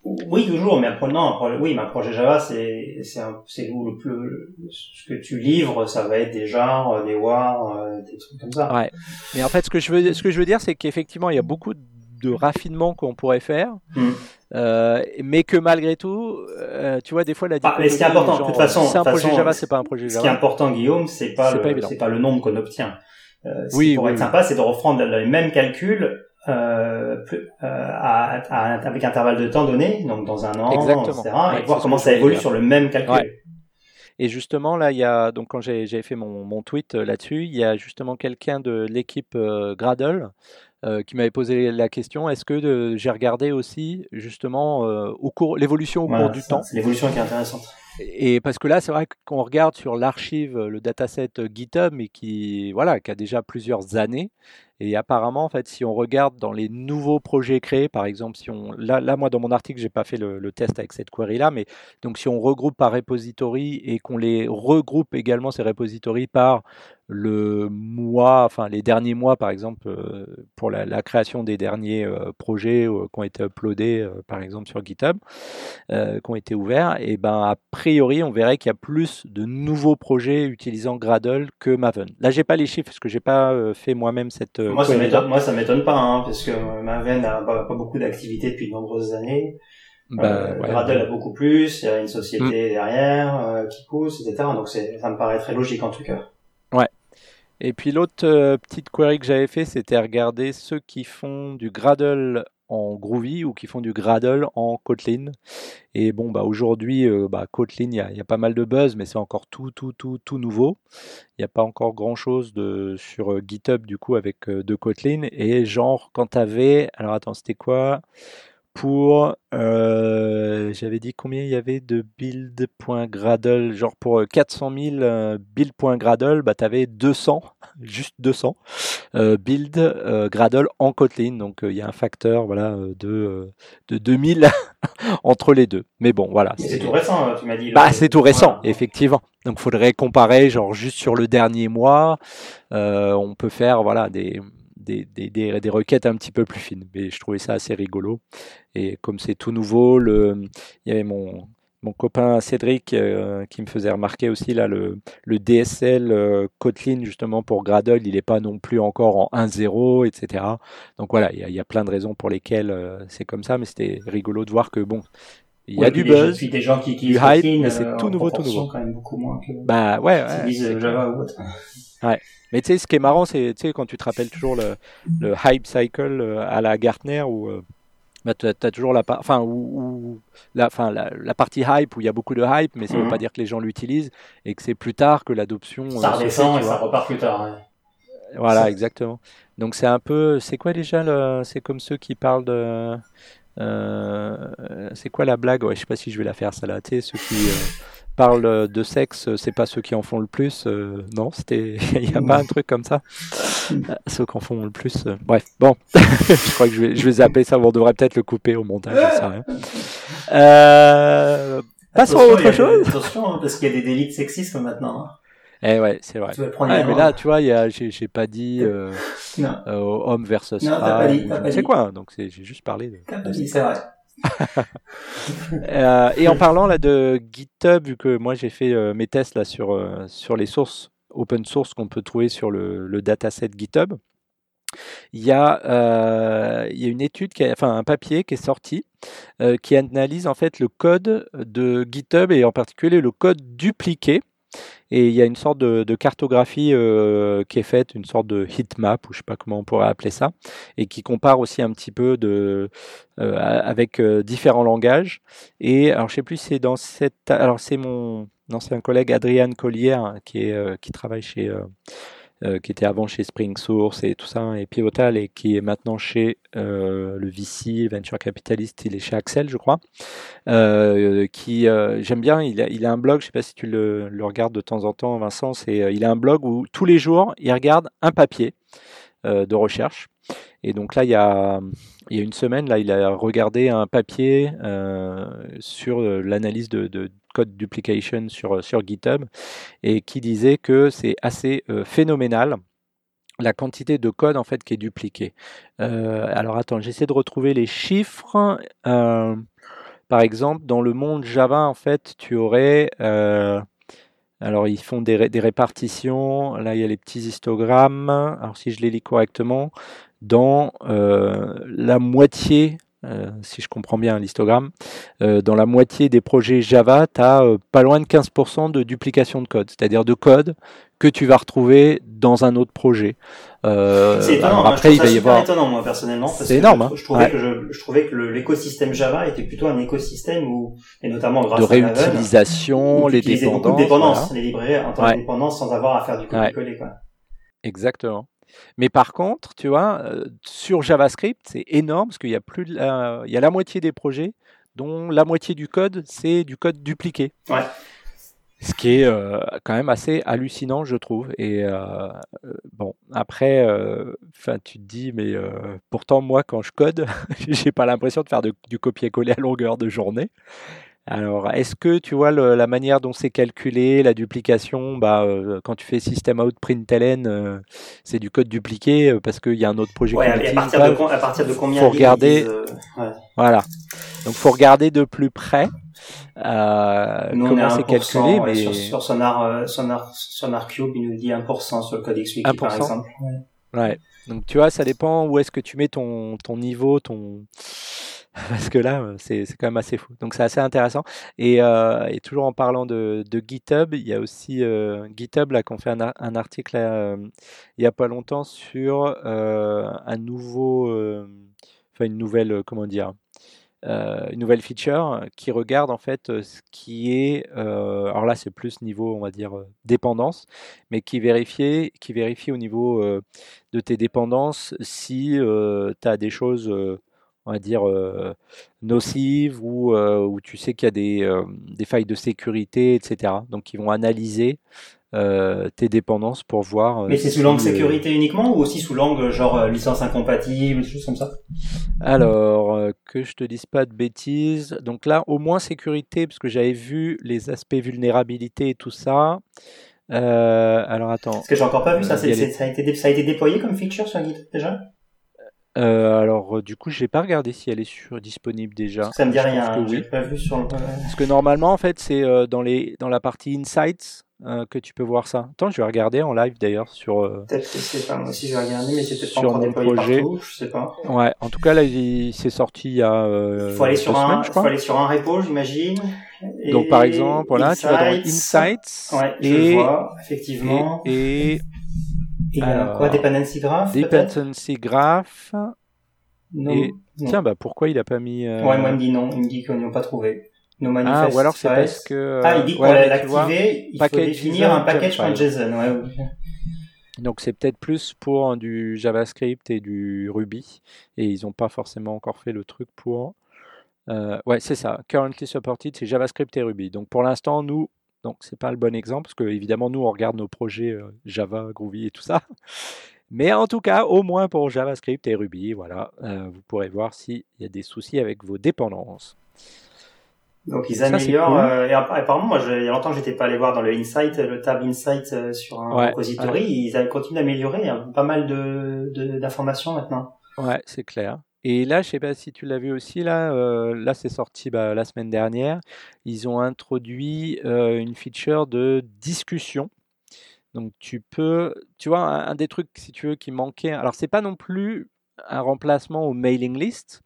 Oui, toujours, mais non, oui, mais un projet Java, c'est c'est où le plus ce que tu livres, ça va être des genres, des wars, euh, des trucs comme ça. Ouais. Mais en fait, ce que je veux ce que je veux dire, c'est qu'effectivement, il y a beaucoup de de raffinement qu'on pourrait faire, mm. euh, mais que malgré tout, euh, tu vois, des fois la ah, mais ce qui est important, de toute façon, c'est un projet façon, Java, c'est pas un projet Java. Ce qui est important, Guillaume, c'est pas c'est pas le nombre qu'on obtient. Euh, ce oui, qui pourrait oui, être sympa, c'est de reprendre les mêmes calculs euh, plus, euh, à, à, avec intervalle de temps donné, donc dans un an, Exactement. etc., ouais, et voir comment ça évolue sur le même calcul. Ouais. Et justement, là, il y a, donc quand j'ai fait mon, mon tweet là-dessus, il y a justement quelqu'un de l'équipe Gradle euh, qui m'avait posé la question est-ce que euh, j'ai regardé aussi justement euh, au cours l'évolution au voilà, cours du temps? C'est l'évolution qui est intéressante. et parce que là, c'est vrai qu'on regarde sur l'archive, le dataset GitHub, mais qui, voilà, qui a déjà plusieurs années. Et apparemment, en fait, si on regarde dans les nouveaux projets créés, par exemple, si on, là, là moi, dans mon article, j'ai pas fait le, le, test avec cette query-là, mais donc si on regroupe par repository et qu'on les regroupe également ces repositories par le mois, enfin les derniers mois par exemple, euh, pour la, la, création des derniers euh, projets euh, qui ont été uploadés par exemple sur GitHub, qui ont été ouverts, et ben a priori on verrait qu'il y a plus de nouveaux projets utilisant Gradle que Maven. Là j'ai pas les chiffres parce que j'ai pas fait moi-même cette. moi ça m'étonne, moi ça m'étonne pas hein, parce que Maven n'a pas, beaucoup d'activité depuis de nombreuses années. Bah, Gradle a beaucoup plus, il y a une société mm. derrière qui pousse, etc. Donc ça me paraît très logique en tout cas. Et puis l'autre euh, petite query que j'avais fait, c'était regarder ceux qui font du Gradle en Groovy ou qui font du Gradle en Kotlin. Et bon, bah aujourd'hui, euh, bah, Kotlin, il y, a pas mal de buzz, mais c'est encore tout, tout, tout, tout nouveau. Il n'y a pas encore grand chose de, sur euh, GitHub du coup avec de Kotlin. Et genre, quand tu avais, alors attends, c'était quoi? Pour, euh, j'avais dit combien il y avait de build.gradle, genre pour 400 000 euh, build.gradle, bah tu avais 200, juste 200 euh, build Gradle en Kotlin, donc il y a un facteur voilà de, de 2000 entre les deux. Mais bon, voilà. C'est tout récent, tu m'as dit. Bah, c'est tout récent, effectivement. Donc, faudrait comparer, genre juste sur le dernier mois, on peut faire voilà des des, des, requêtes un petit peu plus fines. Mais je trouvais ça assez rigolo. Et comme c'est tout nouveau, le, il y avait mon, mon copain Cédric euh, qui me faisait remarquer aussi là le, le DSL euh, Kotlin justement pour Gradle, il n'est pas non plus encore en 1.0, etc. Donc voilà, il y, a plein de raisons pour lesquelles euh, c'est comme ça, mais c'était rigolo de voir que bon, il y a du buzz, des gens qui, du hype, mais c'est tout nouveau, tout nouveau. Quand même beaucoup moins que bah ouais, ouais Java ou autre. Ouais. Mais tu sais, ce qui est marrant, c'est quand tu te rappelles toujours le, le hype cycle euh, à la Gartner où euh, bah, tu as, toujours la, enfin, où, la, enfin, la, la, partie hype où il y a beaucoup de hype, mais ça ne veut mhm. pas dire que les gens l'utilisent et que c'est plus tard que l'adoption. Ça euh, redescend et ça repart plus tard. Voilà, exactement. Donc c'est un peu, c'est quoi déjà C'est comme ceux qui parlent de, c'est quoi la blague? Ouais, je sais pas si je vais la faire ça là. Tu sais, ceux qui parle de sexe, c'est pas ceux qui en font le plus. Euh, non, c'était, il n'y a pas un truc comme ça? ceux qui en font le plus. Euh, bref, bon, je crois que je vais, je vais zapper ça. On devrait peut-être le couper au montage. Je sais rien. Euh, passons à autre chose. Attention, hein, parce qu'il y a des délits de sexisme maintenant. Hein. Eh ouais, c'est vrai. mais là, tu vois, j'ai pas dit euh, euh, homme versus femme. C'est quoi Donc j'ai juste parlé de. Pas dit, c'est vrai. Euh, et en parlant là de GitHub, vu que moi j'ai fait euh, mes tests là sur, euh, sur les sources open source qu'on peut trouver sur le, le dataset GitHub, il y, a, il y a une étude, qui enfin un papier qui est sorti qui analyse en fait le code de GitHub et en particulier le code dupliqué et il y a une sorte de, cartographie euh, qui est faite, une sorte de heat map, ou je sais pas comment on pourrait appeler ça, et qui compare aussi un petit peu de, euh, avec euh, différents langages. Et alors je sais plus, c'est dans cette, alors c'est mon ancien collègue Adrien Collier qui est qui travaille chez euh, qui était avant chez Spring Source et tout ça, et Pivotal, et qui est maintenant chez euh, le VC, Venture Capitalist, il est chez Axel, je crois, euh, qui, j'aime bien, il a, il a un blog, je sais pas si tu le, regardes de temps en temps, Vincent, c'est, il a un blog où tous les jours, il regarde un papier de recherche, et donc là, il y a, il y a une semaine, là, il a regardé un papier sur l'analyse de, code duplication sur, sur GitHub et qui disait que c'est assez euh, phénoménal la quantité de code en fait qui est dupliqué. Euh, alors attends, j'essaie de retrouver les chiffres. Euh, par exemple, dans le monde Java, en fait, tu aurais alors ils font des, des, répartitions. Là, il y a les petits histogrammes. Alors si je les lis correctement, dans la moitié euh, si je comprends bien l'histogramme, euh, dans la moitié des projets Java, tu as euh, pas loin de 15% de duplication de code, c'est-à-dire de code que tu vas retrouver dans un autre projet. c'est étonnant, après, il va y avoir... étonnant, moi, personnellement. C'est énorme. Hein. Je, trouvais que je, trouvais que l'écosystème Java était plutôt un écosystème où, et notamment grâce de réutilisation, les dépendances. Beaucoup de dépendances, les librairies en tant que dépendance sans avoir à faire du copier-coller. Exactement. Mais par contre, tu vois, euh, sur JavaScript, c'est énorme parce qu'il y a plus il y a la moitié des projets dont la moitié du code, c'est du code dupliqué. Ouais. Ce qui est euh, quand même assez hallucinant, je trouve. Et euh, bon, après, enfin, tu te dis, mais pourtant moi, quand je code, j'ai pas l'impression de faire du copier-coller à longueur de journée. Alors, est-ce que tu vois le- la manière dont c'est calculé, la duplication, bah, euh, quand tu fais system out println, euh, c'est du code dupliqué euh, parce qu'il y a un autre projet Ouais, à partir, de, à partir de combien faut regarder- disent, euh, ouais. Voilà. Donc, faut regarder de plus près euh, Nous, comment c'est 1%, calculé, ouais, mais sur, sur Sonar, euh, Sonar, Sonar Cube, il nous dit 1% sur le code XWiki, par 1%. exemple. Ouais. Donc, tu vois, ça dépend où est-ce que tu mets ton, ton niveau, ton parce que là, c'est quand même assez fou. Donc, c'est assez intéressant. Et, euh, et toujours en parlant de, de GitHub, il y a aussi euh, GitHub là qu'on fait un, un article euh, il y a pas longtemps sur euh, un nouveau, euh, enfin une nouvelle, euh, comment dire, une nouvelle feature qui regarde en fait euh, ce qui est, euh, alors là c'est plus niveau on va dire euh, dépendance, mais qui vérifie, qui vérifie au niveau euh, de tes dépendances si tu as des choses, euh, on va dire euh, nocives ou euh, où tu sais qu'il y a des, euh, des failles de sécurité, etc. Donc ils vont analyser tes dépendances pour voir. Mais c'est sous si, l'angle sécurité uniquement ou aussi sous l'angle genre licence incompatible, des choses comme ça? Alors, que je te dise pas de bêtises. Donc là, au moins sécurité, parce que j'avais vu les aspects vulnérabilité et tout ça. Alors attends. Parce que j'ai encore pas vu ça. Les- a été, dé- ça a été déployé comme feature sur GitHub déjà? Euh, alors, euh, du coup, j'ai pas regardé si elle est sur, disponible déjà. Ça me dit Je rien. que oui. J'ai pas vu sur le. Parce que normalement, en fait, c'est euh, dans les dans la partie Insights euh, que tu peux voir ça. Attends, je vais regarder en live d'ailleurs sur. euh, Peut-être que c'est pas. Moi aussi, je vais regarder, mais c'est peut-être pas Sur encore mon déployé projet. partout. Je sais pas. Ouais. En tout cas, là, il, c'est sorti il y a. Euh, Il faut aller sur un. je faut aller sur un repo, j'imagine. Et Donc, par exemple, voilà, tu vas dans Insights Ouais, je et vois, effectivement. et, et Et a alors, quoi Dependency Graph peut-être Dependency Graph. Non. et- non. Tiens, bah pourquoi il a pas mis. euh, Ouais, moi, il me dit non. Il me dit qu'ils n'ont pas trouvé. No Ah, ou alors c'est parce que. Ah, il dit ouais, pour mais tu vois, l'activer, il faut définir un package. .json. Ouais, ouais. Donc c'est peut-être plus pour du JavaScript et du Ruby. Et ils n'ont pas forcément encore fait le truc pour. Euh, ouais, c'est ça. Currently supported, c'est JavaScript et Ruby. Donc pour l'instant, nous, donc c'est pas le bon exemple parce que évidemment nous on regarde nos projets euh, Java, Groovy et tout ça. Mais en tout cas, au moins pour JavaScript et Ruby, voilà, euh, vous pourrez voir s'il y a des soucis avec vos dépendances. Donc ils Ça, améliorent. cool. euh, et app- apparemment, moi, je- il y a longtemps que j'étais pas allé voir dans le Insight, le tab Insight euh, sur un Ouais, repository. Ils continué d'améliorer. Il y a pas mal de- d'informations maintenant. Ouais, c'est clair. Et là, je sais pas si tu l'as vu aussi, là, euh, là c'est sorti bah, la semaine dernière. Ils ont introduit euh, une feature de discussion. Donc tu peux, tu vois, un, un des trucs, si tu veux, qui manquait. Alors c'est pas non plus un remplacement au mailing list,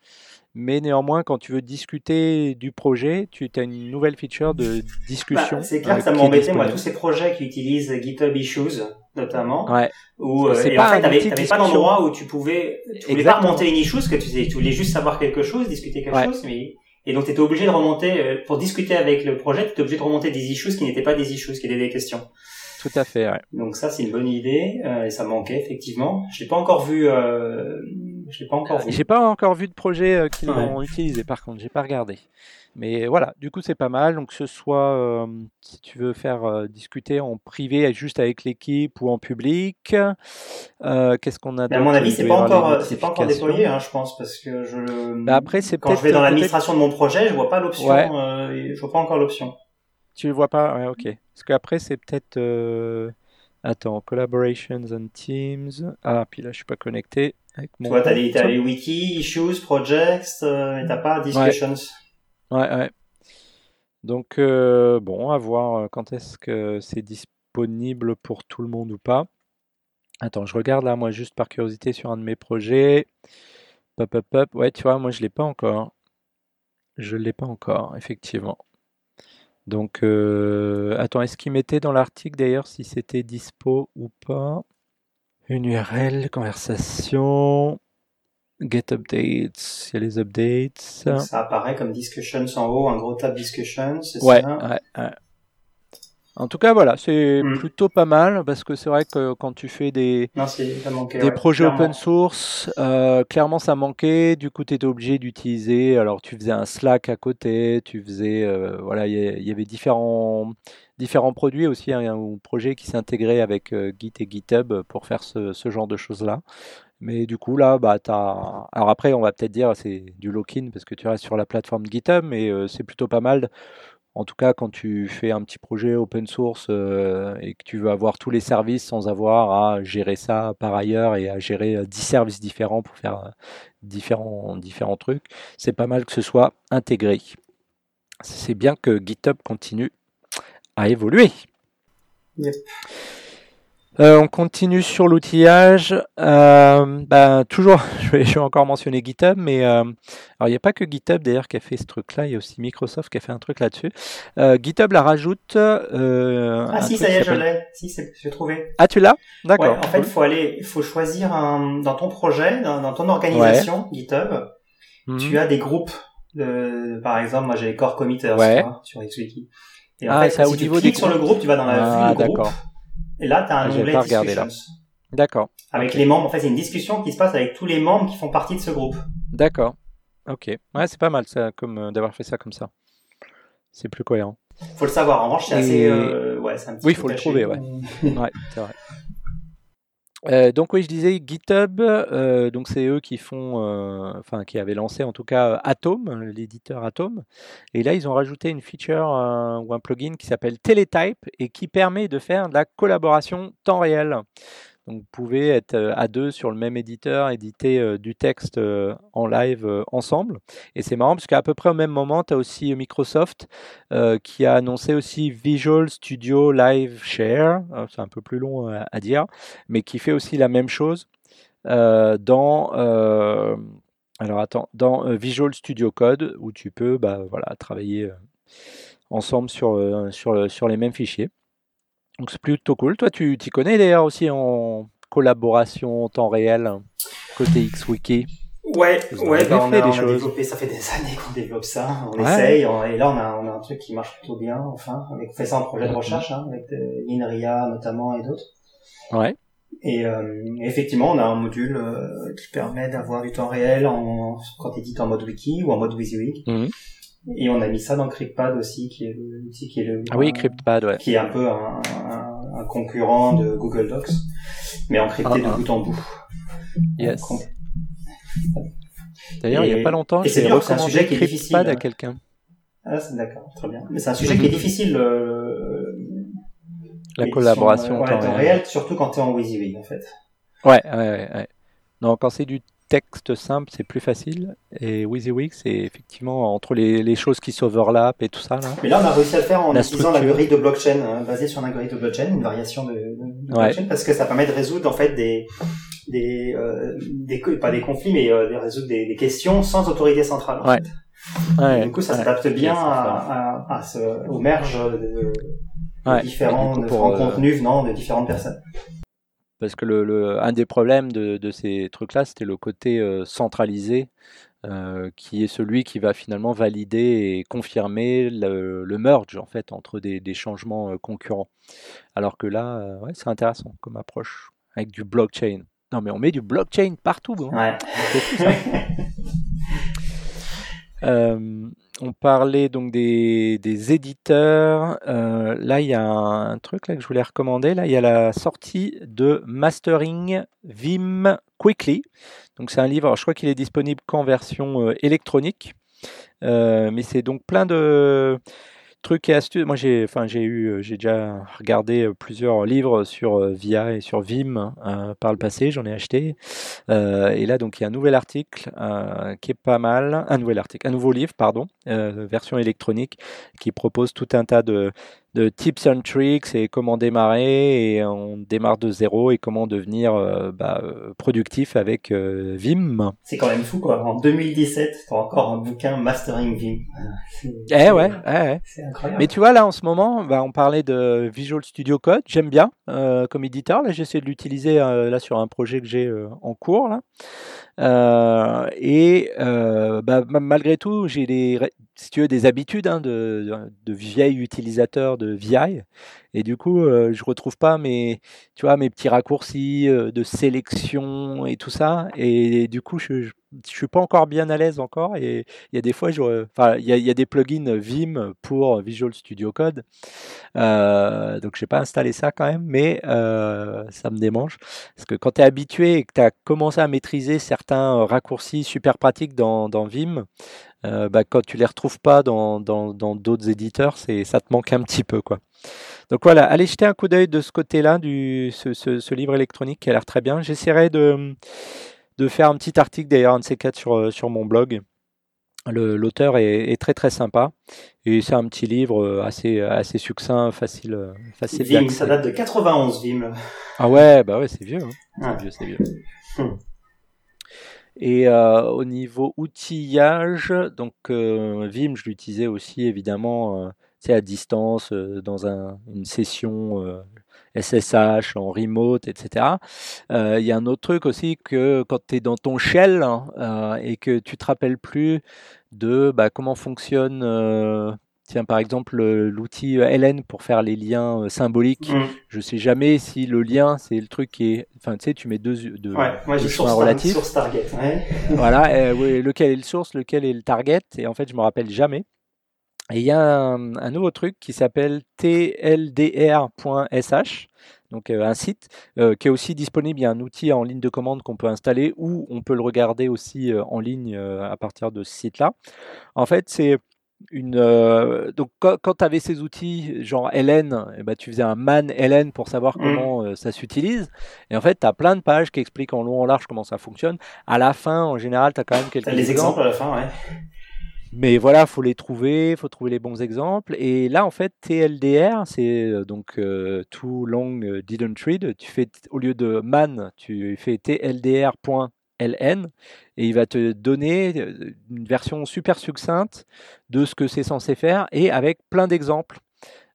mais néanmoins, quand tu veux discuter du projet, tu as une nouvelle feature de discussion. Bah, c'est clair euh, que ça est m'embêtait, moi, tous ces projets qui utilisent GitHub Issues, notamment. Ouais, Où, Parce euh, et en fait, t'avais, pas d'endroit où tu pouvais, tu voulais Exactement. pas remonter une issue, que tu, tu voulais juste savoir quelque chose, discuter quelque Ouais. chose, mais, et donc t'étais obligé de remonter, euh, pour discuter avec le projet, tu étais obligé de remonter des issues qui n'étaient pas des issues, qui étaient des questions. tout à fait. ouais. Donc ça, c'est une bonne idée, euh, et ça manquait, effectivement. Je l'ai pas encore vu, euh, je l'ai pas encore vu. J'ai pas encore vu de projet euh, Ouais. l'ont utilisé, par contre, j'ai pas regardé. Mais voilà, du coup, c'est pas mal. Donc, que ce soit euh, si tu veux faire euh, discuter en privé, juste avec l'équipe ou en public. Euh, Qu'est-ce qu'on a Mais à mon avis, c'est pas encore, euh, c'est pas encore déployé, hein, je pense, parce que je, Bah après, c'est quand je vais dans l'administration de mon projet, je vois pas l'option, Ouais. euh, je vois pas encore l'option. Tu le vois pas? Ouais, ok. Parce qu'après, c'est peut-être. euh, Attends, collaborations and teams. Ah, puis là, je suis pas connecté avec Tu mon. vois, t'as les, t'as les wikis, issues, projects, euh, t'as pas discussions. Ouais, ouais. Donc, euh, bon, à voir euh, quand est-ce que c'est disponible pour tout le monde ou pas. Attends, je regarde là, moi, juste par curiosité sur un de mes projets. Pop, pop, pop. Ouais, tu vois, moi, je l'ai pas encore. Je l'ai pas encore, effectivement. Donc, euh, attends, est-ce qu'il mettait dans l'article d'ailleurs si c'était dispo ou pas? Une URL, conversation, get updates, il y a les updates. Ça apparaît comme discussions en haut, un gros tab discussions, c'est Ouais, ça? ouais, ouais. En tout cas, voilà, c'est Hmm. plutôt pas mal parce que c'est vrai que quand tu fais des, Non, ouais, projets clairement. open source, euh, clairement ça manquait. Du coup, tu étais obligé d'utiliser. Alors, tu faisais un Slack à côté, tu faisais. euh, voilà, il y, avait différents, différents produits aussi, hein, ou projets qui s'intégraient avec euh, Git et GitHub pour faire ce, ce genre de choses-là. Mais du coup, là, bah, as... alors après, on va peut-être dire c'est du lock-in parce que tu restes sur la plateforme GitHub, mais c'est plutôt pas mal. En tout cas, quand tu fais un petit projet open source et que tu veux avoir tous les services sans avoir à gérer ça par ailleurs et à gérer 10 services différents pour faire différents, différents trucs, c'est pas mal que ce soit intégré. C'est bien que GitHub continue à évoluer. Euh, on continue sur l'outillage. Euh, ben, toujours, je vais, encore mentionner GitHub, mais euh, alors il n'y a pas que GitHub d'ailleurs qui a fait ce truc-là, il y a aussi Microsoft qui a fait un truc là-dessus. GitHub la rajoute. ah si, ça y est, je l'ai. Si, j'ai trouvé. Ah, tu l'as? D'accord. en fait, il faut aller, il faut choisir un, dans ton projet, dans, ton organisation GitHub, mhm. tu as des groupes. De, par exemple, moi j'ai les core committers sur XWiki. Et en ah, fait, ça, si au tu niveau cliques sur le groupe, tu vas dans la ah, vue groupe. Et là, tu as un onglet Discussions. D'accord. Avec les membres. En fait, c'est une discussion qui se passe avec tous les membres qui font partie de ce groupe. D'accord. Ok. Ouais, c'est pas mal ça, comme euh, d'avoir fait ça comme ça. C'est plus cohérent. Faut le savoir. En revanche, c'est assez. Euh, ouais, c'est un petit oui, il faut le trouver. Ouais. ouais, c'est vrai. Euh, donc oui, je disais GitHub, euh, donc c'est eux qui font, euh, enfin qui avaient lancé en tout cas Atom, l'éditeur Atom, et là ils ont rajouté une feature ou un plugin qui s'appelle Teletype et qui permet de faire de la collaboration temps réel. Vous pouvez être euh, à deux sur le même éditeur, éditer euh, du texte euh, en live ensemble. Et c'est marrant parce qu'à peu près au même moment, tu as aussi Microsoft qui a annoncé aussi Visual Studio Live Share. C'est un peu plus long à, dire, mais qui fait aussi la même chose dans... alors attends, dans Visual Studio Code, où tu peux bah, voilà, travailler ensemble sur, sur, sur les mêmes fichiers. Donc c'est plutôt cool. Toi, tu t'y connais d'ailleurs aussi en collaboration en temps réel, côté XWiki Ouais, ouais, bah on, a, des choses. développé, ça fait des années qu'on développe ça, on essaye, et là on a, on a un truc qui marche plutôt bien, enfin, on fait ça en projet de recherche, hein, avec euh, INRIA notamment et d'autres. Ouais. Et euh, effectivement, on a un module euh, qui permet d'avoir du temps réel en, quand tu édites en mode wiki ou en mode WYSIWYG. Mhm. Et on a mis ça dans CryptPad aussi, qui est l'outil qui est le ah oui CryptPad ouais. qui est un peu un, un, concurrent de Google Docs, mais encrypté ah, de ah. bout en bout. Yes. D'ailleurs, il n'y a pas longtemps, j'ai recommandé CryptPad à quelqu'un. Ah, c'est d'accord, très bien. Mais c'est un sujet qui est difficile. Euh, La collaboration en temps, réel. surtout quand tu es en WYSIWYG en fait. Ouais, ouais, ouais. ouais. Non, quand c'est du texte simple, c'est plus facile. Et WYSIWYG, c'est effectivement entre les, les, choses qui s'overlappent et tout ça. Là. Mais là, on a réussi à le faire en utilisant l'algorithme de blockchain, hein, basé sur un algorithme de blockchain, une variation de, de blockchain, parce que ça permet de résoudre en fait des, des, euh, des pas des conflits, mais euh, de résoudre des, des, questions sans autorité centrale. En ouais. fait. Ouais, du coup, ça s'adapte bien à, à, à, ce, au merge de, de différents, de différents euh, contenus venant de différentes personnes. Parce que le, un des problèmes de, de ces trucs-là, c'était le côté euh, centralisé, euh, qui est celui qui va finalement valider et confirmer le, le merge en fait entre des, des changements euh, concurrents. Alors que là, ouais, c'est intéressant comme approche avec du blockchain. Non, mais on met du blockchain partout. Hein. Ouais. Euh, on parlait donc des, éditeurs. Euh, là, il y a un, truc que je voulais recommander. Là, il y a la sortie de Mastering Vim Quickly. Donc, c'est un livre. je crois qu'il est disponible qu'en version euh, électronique, mais c'est donc plein de Trucs et astuces. Moi, j'ai, enfin, j'ai eu, euh, j'ai déjà regardé euh, plusieurs livres sur euh, VIA et sur Vim par le passé. J'en ai acheté. et là, donc, il y a un nouvel article qui est pas mal. Un nouvel article, un nouveau livre, pardon, version électronique, qui propose tout un tas de, de tips and tricks et comment démarrer et on démarre de zéro et comment devenir euh, bah, euh, productif avec euh, Vim. C'est quand même fou quoi. En 2017, t'as encore un bouquin Mastering Vim. Eh ouais, ouais, C'est incroyable. Mais tu vois là en ce moment, bah, on parlait de Visual Studio Code. J'aime bien comme éditeur. Là, j'essaie de l'utiliser là sur un projet que j'ai en cours là. Euh, et euh, bah, malgré tout, j'ai des, habitudes hein, de, de, vieil utilisateur de VI. Et du coup, euh, je retrouve pas mes, tu vois, mes petits raccourcis de sélection et tout ça. Et, du coup, je, je suis pas encore bien à l'aise encore et il y a des fois, enfin, il y, a, des plugins Vim pour Visual Studio Code, euh, donc j'ai pas installé ça quand même, mais euh, ça me démange parce que quand tu es habitué et que tu as commencé à maîtriser certains raccourcis super pratiques dans, dans Vim, euh, bah, quand tu les retrouves pas dans d'autres éditeurs, c'est ça te manque un petit peu quoi. Donc voilà, allez jeter un coup d'œil de ce côté-là du ce, ce, livre électronique qui a l'air très bien. J'essaierai de de faire un petit article d'ailleurs, un de ces quatre sur, euh, sur mon blog. L'auteur est, très très sympa et c'est un petit livre euh, assez assez succinct, facile euh, facile. Vim, ça date de 91, Vim. Ah ouais, bah ouais, c'est vieux, hein. c'est vieux, c'est vieux. Hmm. Et au niveau outillage, donc Vim, je l'utilisais aussi évidemment, c'est à distance dans un, une session SSH, en remote, etc. Euh, il y a un autre truc aussi que quand tu es dans ton shell hein, euh, et que tu te rappelles plus de bah, comment fonctionne euh, Tiens, par exemple, l'outil LN pour faire les liens symboliques. Mm. Je sais jamais si le lien, c'est le truc qui est. Enfin, tu sais, tu mets deux, deux, ouais, moi, j'ai source, relatifs. source target. voilà, lequel est le source, lequel est le target. Et en fait, je me rappelle jamais. Et il y a un, nouveau truc qui s'appelle tldr.sh, donc euh, un site euh, qui est aussi disponible. Il y a un outil en ligne de commande qu'on peut installer ou on peut le regarder aussi euh, en ligne à partir de ce site-là. En fait, c'est une donc quand, tu avais ces outils genre LN, eh ben, tu faisais un man LN pour savoir mmh. comment ça s'utilise. Et en fait, tu as plein de pages qui expliquent en long en large comment ça fonctionne. À la fin, en général, tu as quand même quelques les exemples à la fin, ouais. Mais voilà, faut les trouver, faut trouver les bons exemples. Et là, en fait, TLDR, c'est euh, donc euh, Too Long euh, Didn't Read. Tu fais au lieu de man, tu fais TLDR.ln et il va te donner une version super succincte de ce que c'est censé faire et avec plein d'exemples.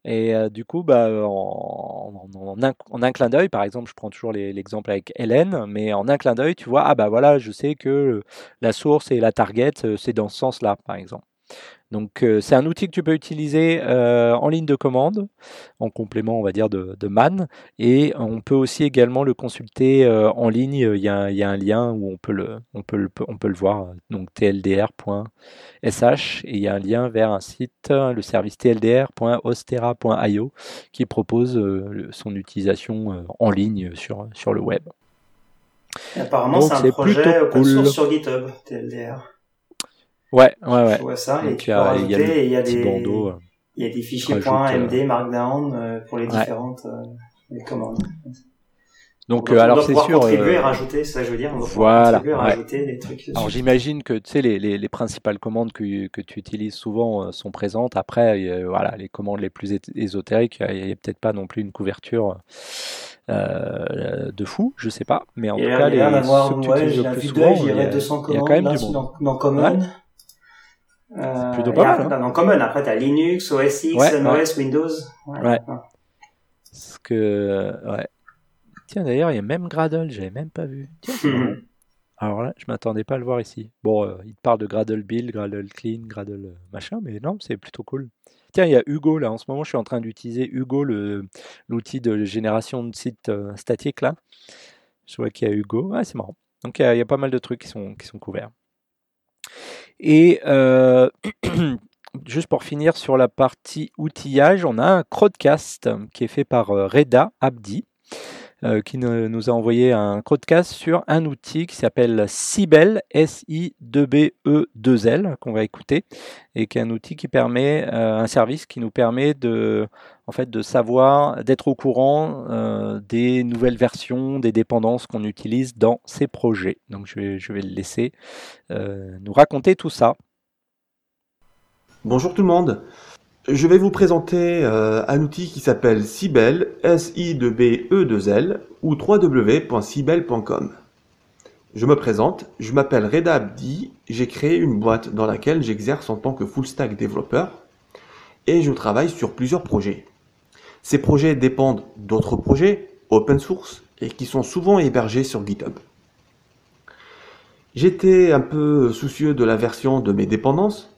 Et du coup, bah, en, un, clin d'œil, par exemple, je prends toujours l'exemple avec Hélène, mais en un clin d'œil, tu vois, ah bah voilà, je sais que la source et la target, c'est dans ce sens-là, par exemple. Donc euh, c'est un outil que tu peux utiliser euh, en ligne de commande, en complément on va dire de, Man, et on peut aussi également le consulter euh, en ligne. Il y, a, un lien où on peut le, on peut le, on peut le voir, donc tldr.sh, et il y a un lien vers un site, le service tldr.ostera.io, qui propose son utilisation en ligne sur, sur le web. apparemment c'est un projet open source sur GitHub, TLDR. Ouais, ouais, ouais. Je vois ça. et tu peux rajouter, il y a, il y a des, bandeaux, euh, il y a des fichiers .md, euh, Markdown euh, pour les différentes commandes. Donc, alors c'est sûr. Contribuer rajouter, ça je veux dire. On voilà. rajouter des trucs. Alors j'imagine que tu sais les, les, les, principales commandes que, que tu utilises souvent sont présentes. Après, voilà, les commandes les plus ésotériques, il n'y a, peut-être pas non plus une couverture. Euh, de fou, je sais pas, mais en tout cas, les, ceux que tu utilises le plus souvent, il y, a, 200 commandes, il y a quand même du monde. Dans, dans Common, euh, plutôt pas mal. Hein. Dans Common, après, t'as Linux, OS X, ouais, MOS, Windows. Ouais. Parce que, ouais. Tiens, d'ailleurs, il y a même Gradle, j'avais même pas vu. Tiens. Alors là, je m'attendais pas à le voir ici. Bon, euh, il parle de Gradle Build, Gradle Clean, Gradle euh, machin, mais non, c'est plutôt cool. Tiens, il y a Hugo là. En ce moment, je suis en train d'utiliser Hugo, l'outil de génération de sites euh, statiques là. Je vois qu'il y a Hugo. Ah, c'est marrant. Donc, il y, a, pas mal de trucs qui sont, qui sont couverts. Et euh, juste pour finir sur la partie outillage, on a un crowdcast qui est fait par euh, Reda Abdi. Euh, qui nous a envoyé un crowdcast sur un outil qui s'appelle Sibel, S-I-2-B-E-2-L, qu'on va écouter, et qui est un outil qui permet, un service qui nous permet de, en fait, de savoir, d'être au courant des nouvelles versions, des dépendances qu'on utilise dans ces projets. Donc je vais, je vais le laisser nous raconter tout ça. Bonjour tout le monde. Je vais vous présenter euh, un outil qui s'appelle Sibel, S-I-B-E-2-L, ou www.sibel.com. Je me présente, je m'appelle Reda Abdi, j'ai créé une boîte dans laquelle j'exerce en tant que full stack développeur et je travaille sur plusieurs projets. Ces projets dépendent d'autres projets open source et qui sont souvent hébergés sur GitHub. J'étais un peu soucieux de la version de mes dépendances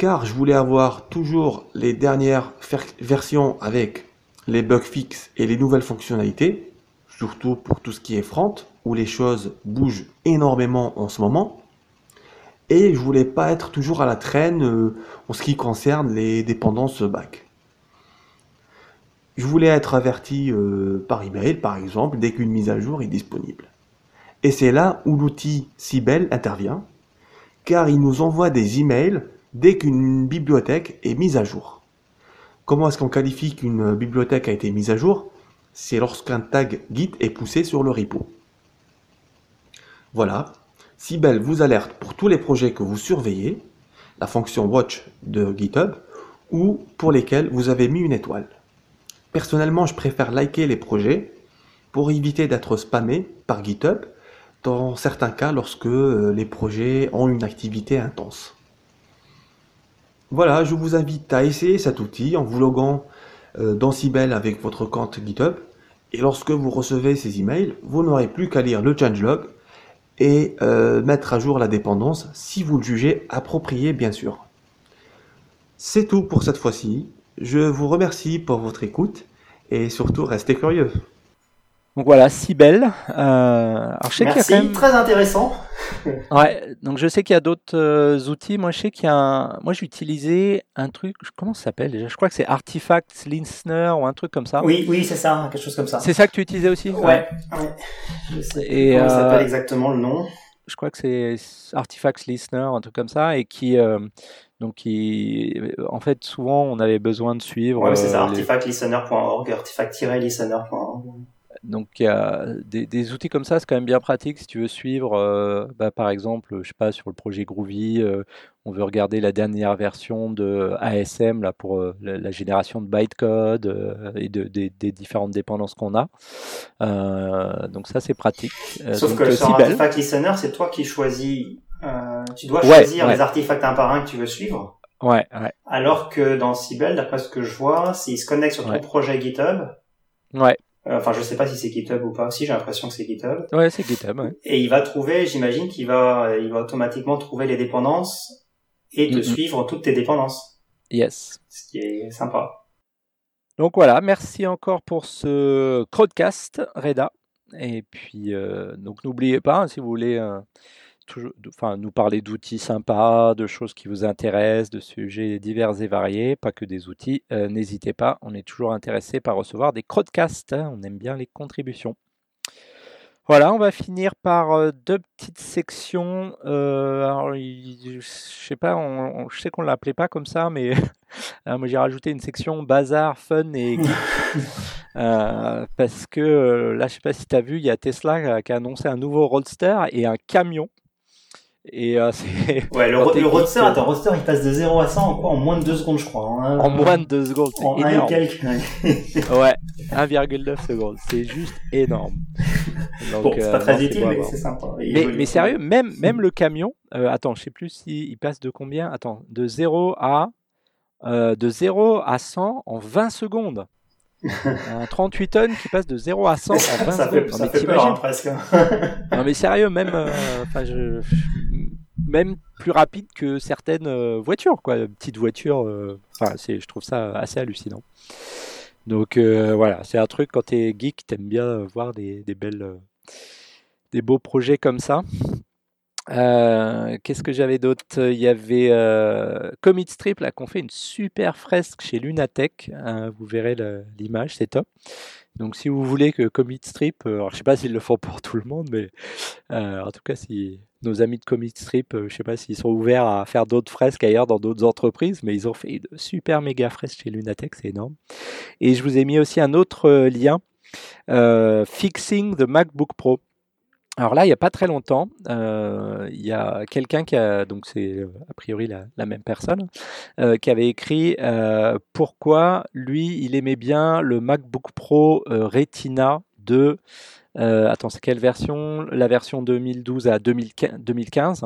car je voulais avoir toujours les dernières versions avec les bugs fixes et les nouvelles fonctionnalités, surtout pour tout ce qui est front, où les choses bougent énormément en ce moment. et je voulais pas être toujours à la traîne euh, en ce qui concerne les dépendances back. Je voulais être averti euh, par email, par exemple, dès qu'une mise à jour est disponible. Et c'est là où l'outil Sibel intervient, car il nous envoie des emails dès qu'une bibliothèque est mise à jour. Comment est-ce qu'on qualifie qu'une bibliothèque a été mise à jour? C'est lorsqu'un tag Git est poussé sur le repo. Voilà, Sibel vous alerte pour tous les projets que vous surveillez, la fonction watch de GitHub, ou pour lesquels vous avez mis une étoile. Personnellement, je préfère liker les projets pour éviter d'être spammé par GitHub dans certains cas lorsque euh, les projets ont une activité intense. Voilà, je vous invite à essayer cet outil en vous loguant euh, dans Sibel avec votre compte GitHub. Et lorsque vous recevez ces emails, vous n'aurez plus qu'à lire le changelog et euh, mettre à jour la dépendance si vous le jugez approprié, bien sûr. C'est tout pour cette fois-ci. Je vous remercie pour votre écoute et surtout restez curieux. Donc voilà, Sibel. Euh, alors je sais qu'il y a Merci, quand même. très intéressant. Ouais, donc je sais qu'il y a d'autres euh, outils. Moi, je sais qu'il y a un... Moi, j'ai utilisé un truc. Comment ça s'appelle déjà? Je crois que c'est Artifact Listener ou un truc comme ça. Oui, oui, c'est ça, quelque chose comme ça. C'est ça que tu utilisais aussi? Ouais, ouais. Je sais Et, comment euh, s'appelle exactement le nom. je crois que c'est Artifacts Listener, un truc comme ça, et qui, euh, donc qui, en fait, souvent, on avait besoin de suivre. Ouais, c'est ça, euh, les- artifactlistener.org, artifact-listener.org. Donc, des, des outils comme ça, c'est quand même bien pratique si tu veux suivre, euh, bah, par exemple, je sais pas, sur le projet Groovy, euh, on veut regarder la dernière version de ASM là pour euh, la, la génération de bytecode et de, des- des différentes dépendances qu'on a. Donc ça, c'est pratique. Sauf donc, que sur. Artifact Listener, c'est toi qui choisis, tu dois choisir ouais. les artefacts un par un que tu veux suivre. Ouais, ouais, Alors que dans Sibel, d'après ce que je vois, s'il se connecte sur ton projet GitHub, ouais, enfin je sais pas si c'est GitHub ou pas, si j'ai l'impression que c'est GitHub, ouais, c'est GitHub. Ouais. et il va trouver, j'imagine qu'il va, il va automatiquement trouver les dépendances et te suivre toutes tes dépendances, Yes. ce qui est sympa. Donc voilà, merci encore pour ce Crowdcast, Reda. Et puis, euh, donc n'oubliez pas, hein, si vous voulez euh, toujours, enfin, nous parler d'outils sympas, de choses qui vous intéressent, de sujets divers et variés, pas que des outils, euh, n'hésitez pas, on est toujours intéressé par recevoir des Crowdcasts, hein, on aime bien les contributions. Voilà, on va finir par euh, deux petites sections. euh, alors, je sais pas, on- on- je sais qu'on l'appelait pas comme ça, mais euh, moi j'ai rajouté une section bazar, fun et. Euh, parce que là, je sais pas si tu as vu, il y a Tesla qui a annoncé un nouveau Roadster et un camion. Et euh, c'est Ouais, le, le roadster, attends, roadster, il passe de 0 à 100 en quoi En moins de 2 secondes, je crois. hein. en moins de deux secondes, En c'est 1 et énorme. quelques. Ouais, 1,9 secondes, c'est juste énorme. Donc, Bon, c'est euh, pas très non, c'est utile, mais c'est sympa. Mais, sérieux, même, même le camion, euh, attends, je sais plus si il passe de combien Attends, de 0 à euh, de 0 à 100 en 20 secondes. un 38 tonnes qui passe de 0 à 100 en 20 ça secondes. fait, Non, ça fait peur, hein, presque. Non mais sérieux, même, euh, je- même plus rapide que certaines euh, voitures, quoi, petites voitures. euh, Enfin, je trouve ça assez hallucinant. Donc voilà, c'est un truc quand t'es geek, t'aimes bien voir des, des belles, des beaux projets comme ça. Euh, qu'est-ce que j'avais d'autre? Il y avait euh, Commit Strip là qu'on fait une super fresque chez Lunatech. hein, vous verrez l'image, c'est top. Donc si vous voulez que Commit Strip, euh, alors je sais pas s'ils le font pour tout le monde, mais euh, en tout cas si nos amis de Commit Strip, euh, je sais pas s'ils sont ouverts à faire d'autres fresques ailleurs dans d'autres entreprises, mais ils ont fait une super méga fresque chez Lunatech, c'est énorme. Et je vous ai mis aussi un autre lien, euh, Fixing the MacBook Pro. Alors là, il n'y a pas très longtemps, euh, il y a quelqu'un qui a, donc c'est euh, a priori la, même personne, euh, qui avait écrit pourquoi lui, il aimait bien le MacBook Pro Retina de, euh, attends, c'est quelle version? La version 2012 à 2015. 2015.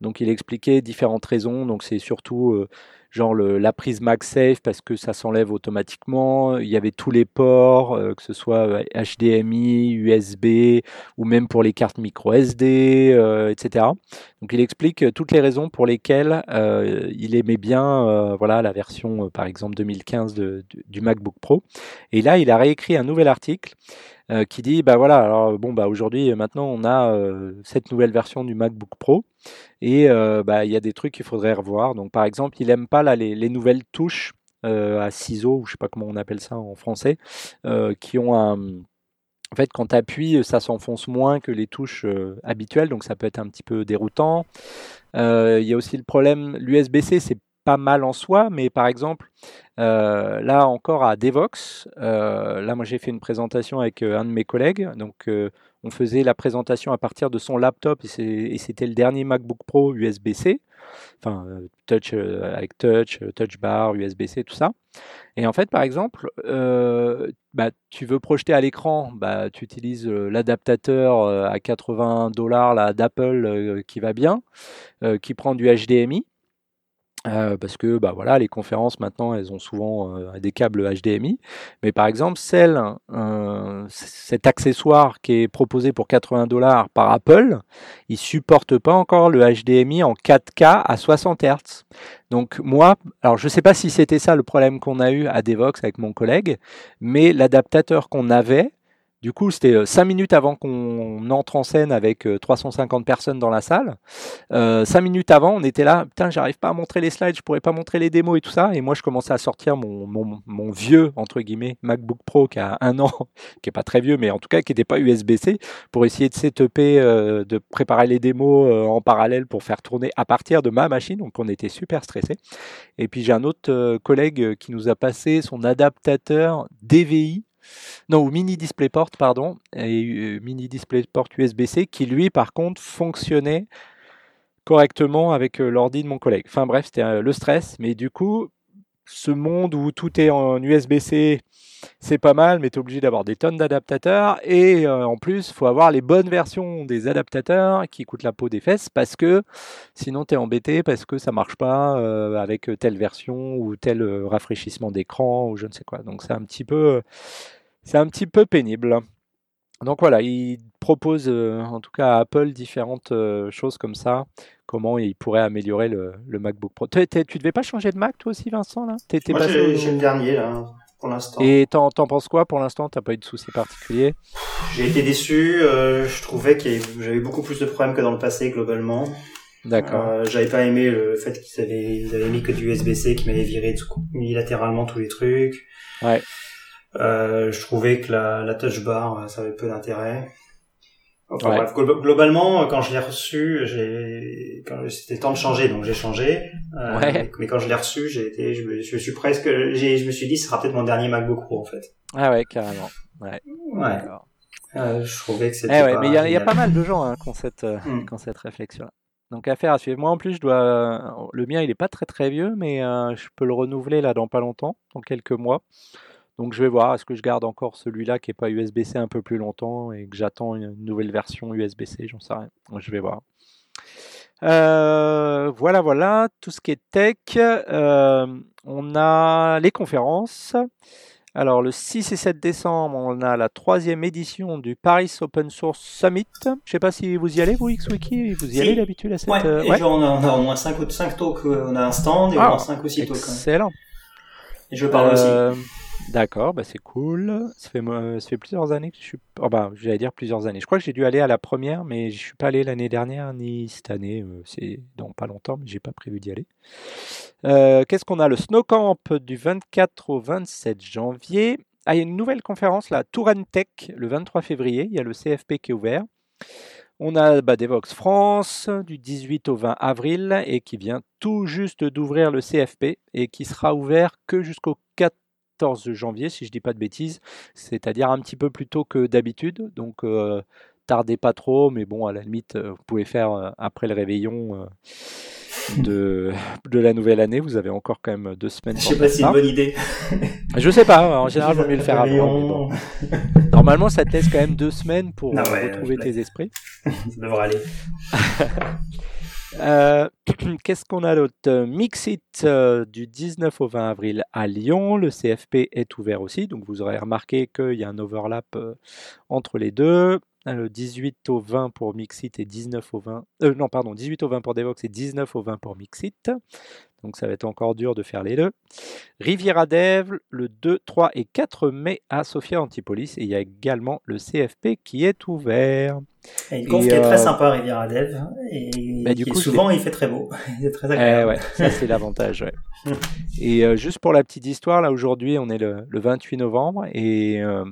Donc il expliquait différentes raisons, donc c'est surtout genre le- la prise MagSafe parce que ça s'enlève automatiquement, il y avait tous les ports, euh, que ce soit euh, HDMI, USB, ou même pour les cartes micro SD, euh, etc. Donc il explique euh, toutes les raisons pour lesquelles euh, il aimait bien euh, voilà, la version, euh, par exemple, 2015 de- du MacBook Pro. Et là, il a réécrit un nouvel article euh, qui dit, bah voilà, alors bon, bah aujourd'hui, euh, maintenant, on a euh, cette nouvelle version du MacBook Pro. Et bah, il y a des trucs qu'il faudrait revoir. Donc, par exemple, il aime pas là, les, les nouvelles touches à ciseaux, ou je sais pas comment on appelle ça en français, qui ont un. En fait, quand tu appuies, ça s'enfonce moins que les touches habituelles, donc ça peut être un petit peu déroutant. Il y a aussi le problème, l'USB-C, c'est pas mal en soi, mais par exemple, euh, là encore à Devox, euh, là moi j'ai fait une présentation avec euh, un de mes collègues, donc on faisait la présentation à partir de son laptop et c'était le dernier MacBook Pro USB-C, enfin touch avec touch, touch bar, USB-C, tout ça. Et en fait, par exemple, bah, tu veux projeter à l'écran, bah, tu utilises l'adaptateur à 80 dollars d'Apple qui va bien, qui prend du HDMI. Euh, parce que bah voilà, les conférences maintenant, elles ont souvent euh, des câbles HDMI. Mais par exemple, celle, euh, cet accessoire qui est proposé pour 80 dollars par Apple, il supporte pas encore le HDMI en 4K à 60 Hz. Donc moi, alors je sais pas si c'était ça le problème qu'on a eu à Devox avec mon collègue, mais l'adaptateur qu'on avait, du coup, c'était 5 minutes avant qu'on entre en scène avec euh, 350 personnes dans la salle. Euh, cinq minutes avant, on était là, putain, j'arrive pas à montrer les slides, je pourrais pas montrer les démos et tout ça. Et moi, je commençais à sortir mon, mon, mon vieux, entre guillemets, MacBook Pro qui a un an, qui est pas très vieux, mais en tout cas qui n'était pas USB-C, pour essayer de setuper, euh, de préparer les démos euh, en parallèle pour faire tourner à partir de ma machine. Donc, on était super stressés. Et puis, j'ai un autre euh, collègue euh, qui nous a passé son adaptateur DVI non, ou mini DisplayPort, pardon, et euh, mini DisplayPort USB-C, qui lui, par contre, fonctionnait correctement avec euh, l'ordi de mon collègue. Enfin bref, c'était euh, le stress, mais du coup, ce monde où tout est en USB-C, c'est pas mal, mais tu es obligé d'avoir des tonnes d'adaptateurs, et euh, en plus, il faut avoir les bonnes versions des adaptateurs qui coûtent la peau des fesses, parce que sinon tu es embêté, parce que ça marche pas euh, avec telle version, ou tel euh, rafraîchissement d'écran, ou je ne sais quoi. Donc c'est un petit peu... C'est un petit peu pénible. Donc voilà, il propose euh, en tout cas à Apple différentes euh, choses comme ça, comment il pourrait améliorer le, le MacBook Pro. T'es- t'es- tu devais pas changer de Mac toi aussi Vincent là? Moi, j'ai au- j'ai le dernier, là, pour l'instant. Et t'en penses quoi pour l'instant? T'as pas eu de soucis particuliers? J'ai été déçu. euh, je trouvais que j'avais beaucoup plus de problèmes que dans le passé, globalement. D'accord. Euh, J'avais pas aimé le fait qu'ils avaient, ils avaient mis que du USB-C, qui m'avait viré tout- unilatéralement tous les trucs. Ouais. Euh, je trouvais que la, la touch bar, ça avait peu d'intérêt. Enfin Ouais. bref, glo- globalement, quand je l'ai reçu, j'ai, c'était temps de changer, donc j'ai changé. Euh, Ouais. Mais quand je l'ai reçu, j'ai été, je me, je suis presque, je me suis dit, ce sera peut-être mon dernier MacBook Pro en fait. Ah ouais, carrément. Ouais. Euh, je trouvais que Eh c'était. ouais, pas mais il y, a- y pas mal de gens hein, qui ont cette, euh, qui ont cette réflexion-là. Donc affaire à suivre. Moi en plus, je dois. Le mien, il est pas très très vieux, mais euh, je peux le renouveler là dans pas longtemps, dans quelques mois. Donc je vais voir, est-ce que je garde encore celui-là qui est pas USB-C un peu plus longtemps et que j'attends une nouvelle version USB-C, j'en sais rien. Je vais voir. Euh, voilà, voilà, tout ce qui est tech. Euh, on a les conférences. Alors le 6 et 7 décembre, on a la troisième édition du Paris Open Source Summit. Je sais pas si vous y allez, vous XWiki, vous y Si. allez d'habitude à cette... Ouais, euh, et ouais? genre, on, a, on a au moins 5 ou 5 talks, on a un stand et Ah, au moins 5 ou 6 talks. hein. Excellent. Et je parle aussi. Euh, D'accord, bah c'est cool. Ça fait, moi- ça fait plusieurs années que je suis. Oh bah, j'allais dire plusieurs années. Je crois que j'ai dû aller à la première, mais je suis pas allé l'année dernière ni cette année. euh, C'est dans pas longtemps, mais j'ai pas prévu d'y aller. Euh, Qu'est-ce qu'on a? Le Snow Camp du 24 au 27 janvier. Ah, il y a une nouvelle conférence là, Touran Tech, le 23 février. Il y a le CFP qui est ouvert. On a bah, Devox France du 18 au 20 avril et qui vient tout juste d'ouvrir le CFP et qui sera ouvert que jusqu'au 14 janvier, si je dis pas de bêtises, c'est-à-dire un petit peu plus tôt que d'habitude. Donc euh, tardez pas trop, mais bon, à la limite, euh, vous pouvez faire euh, après le réveillon de, de la nouvelle année. Vous avez encore quand même deux semaines. Je sais pas si c'est une bonne idée. Je sais pas, en général, il vaut mieux le faire avant. bon. Normalement, ça te laisse quand même deux semaines pour Ah ouais, retrouver tes esprits. Ça devrait aller. Euh, Qu'est-ce qu'on a d'autre? Euh, Mixit euh, du 19 au 20 avril à Lyon. Le CFP est ouvert aussi, donc vous aurez remarqué qu'il y a un overlap euh, entre les deux. Le 18 au 20 pour Mixit et 19 au 20. Euh, non, pardon, 18 au 20 pour Devox et 19 au 20 pour Mixit. Donc ça va être encore dur de faire les deux. Riviera Dev le 2, 3 et 4 mai à Sofia Antipolis. Et il y a également le CFP qui est ouvert. Et une conf qui est très sympa, Riviera Dev. Et bah, du coup, souvent, il fait très beau. il est très eh agréable. ouais, ça, c'est l'avantage. Ouais. et euh, juste pour la petite histoire, là, aujourd'hui, on est le, le 28 novembre. Et euh,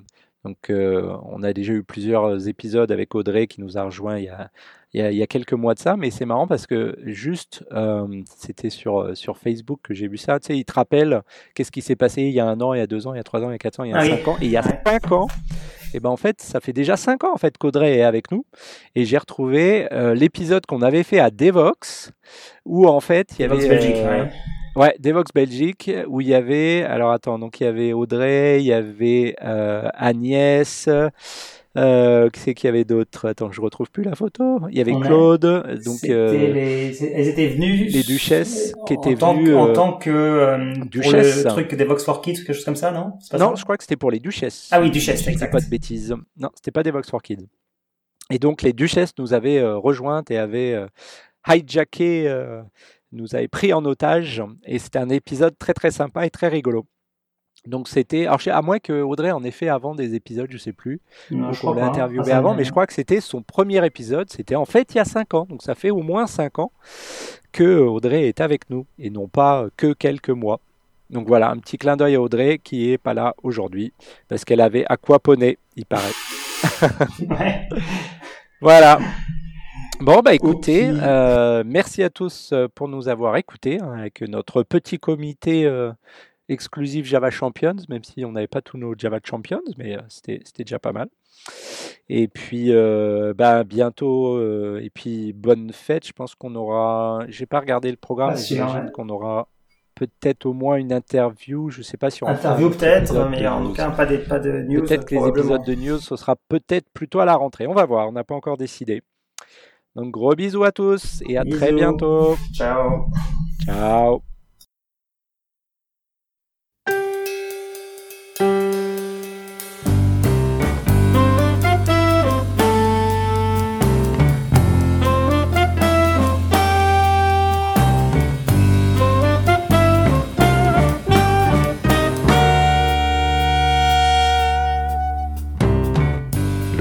donc, euh, on a déjà eu plusieurs épisodes avec Audrey qui nous a rejoint il y a, il y a, quelques mois de ça, mais c'est marrant parce que juste, euh, c'était sur, sur Facebook que j'ai vu ça. Tu sais, il te rappelle qu'est-ce qui s'est passé il y a un an, il y a deux ans, il y a trois ans, il y a quatre ans, il y a ah cinq ans. Et il y a cinq ans, et ben en fait, ça fait déjà cinq ans en fait qu'Audrey est avec nous. Et j'ai retrouvé euh, l'épisode qu'on avait fait à Devox, où en fait, il y avait. Ouais, Devox Belgique, où il y avait, alors attends, donc il y avait Audrey, il y avait euh, Agnès, euh, qui c'est qu'il y avait d'autres? Attends, je retrouve plus la photo. Il y avait Claude, donc euh, les... elles étaient venues les duchesses qui étaient venues en tant que euh, duchesse. Le truc Devox for Kids, quelque chose comme ça, non? Non, je crois que c'était pour les duchesses. Ah oui, duchesses, exact. Pas de bêtises. Non, c'était pas Devox for Kids. Et donc les duchesses nous avaient euh, rejointes et avaient euh, hijacké nous avait pris en otage et c'était un épisode très très sympa et très rigolo. Donc c'était, alors à moins que Audrey en ait fait avant des épisodes, je sais plus, donc on l'a interviewé avant, mais je crois que c'était son premier épisode, c'était en fait il y a 5 ans, donc ça fait au moins 5 ans que Audrey est avec nous et non pas que quelques mois. Donc voilà, un petit clin d'œil à Audrey qui est pas là aujourd'hui parce qu'elle avait aquaponé, il paraît. voilà. Bon, bah écoutez, euh, merci à tous euh, pour nous avoir écoutés hein, avec notre petit comité euh, exclusif Java Champions, même si on n'avait pas tous nos Java Champions, mais c'était déjà pas mal. Et puis, bah, bientôt, et puis bonne fête. Je pense qu'on aura, j'ai pas regardé le programme, mais j'imagine qu'on aura peut-être au moins une interview. Je sais pas si on interview peut-être, mais en tout cas pas, pas de news. Peut-être que les épisodes de news, ce sera peut-être plutôt à la rentrée. On va voir, on n'a pas encore décidé. Donc gros bisous à tous et à très bientôt. Ciao. Ciao.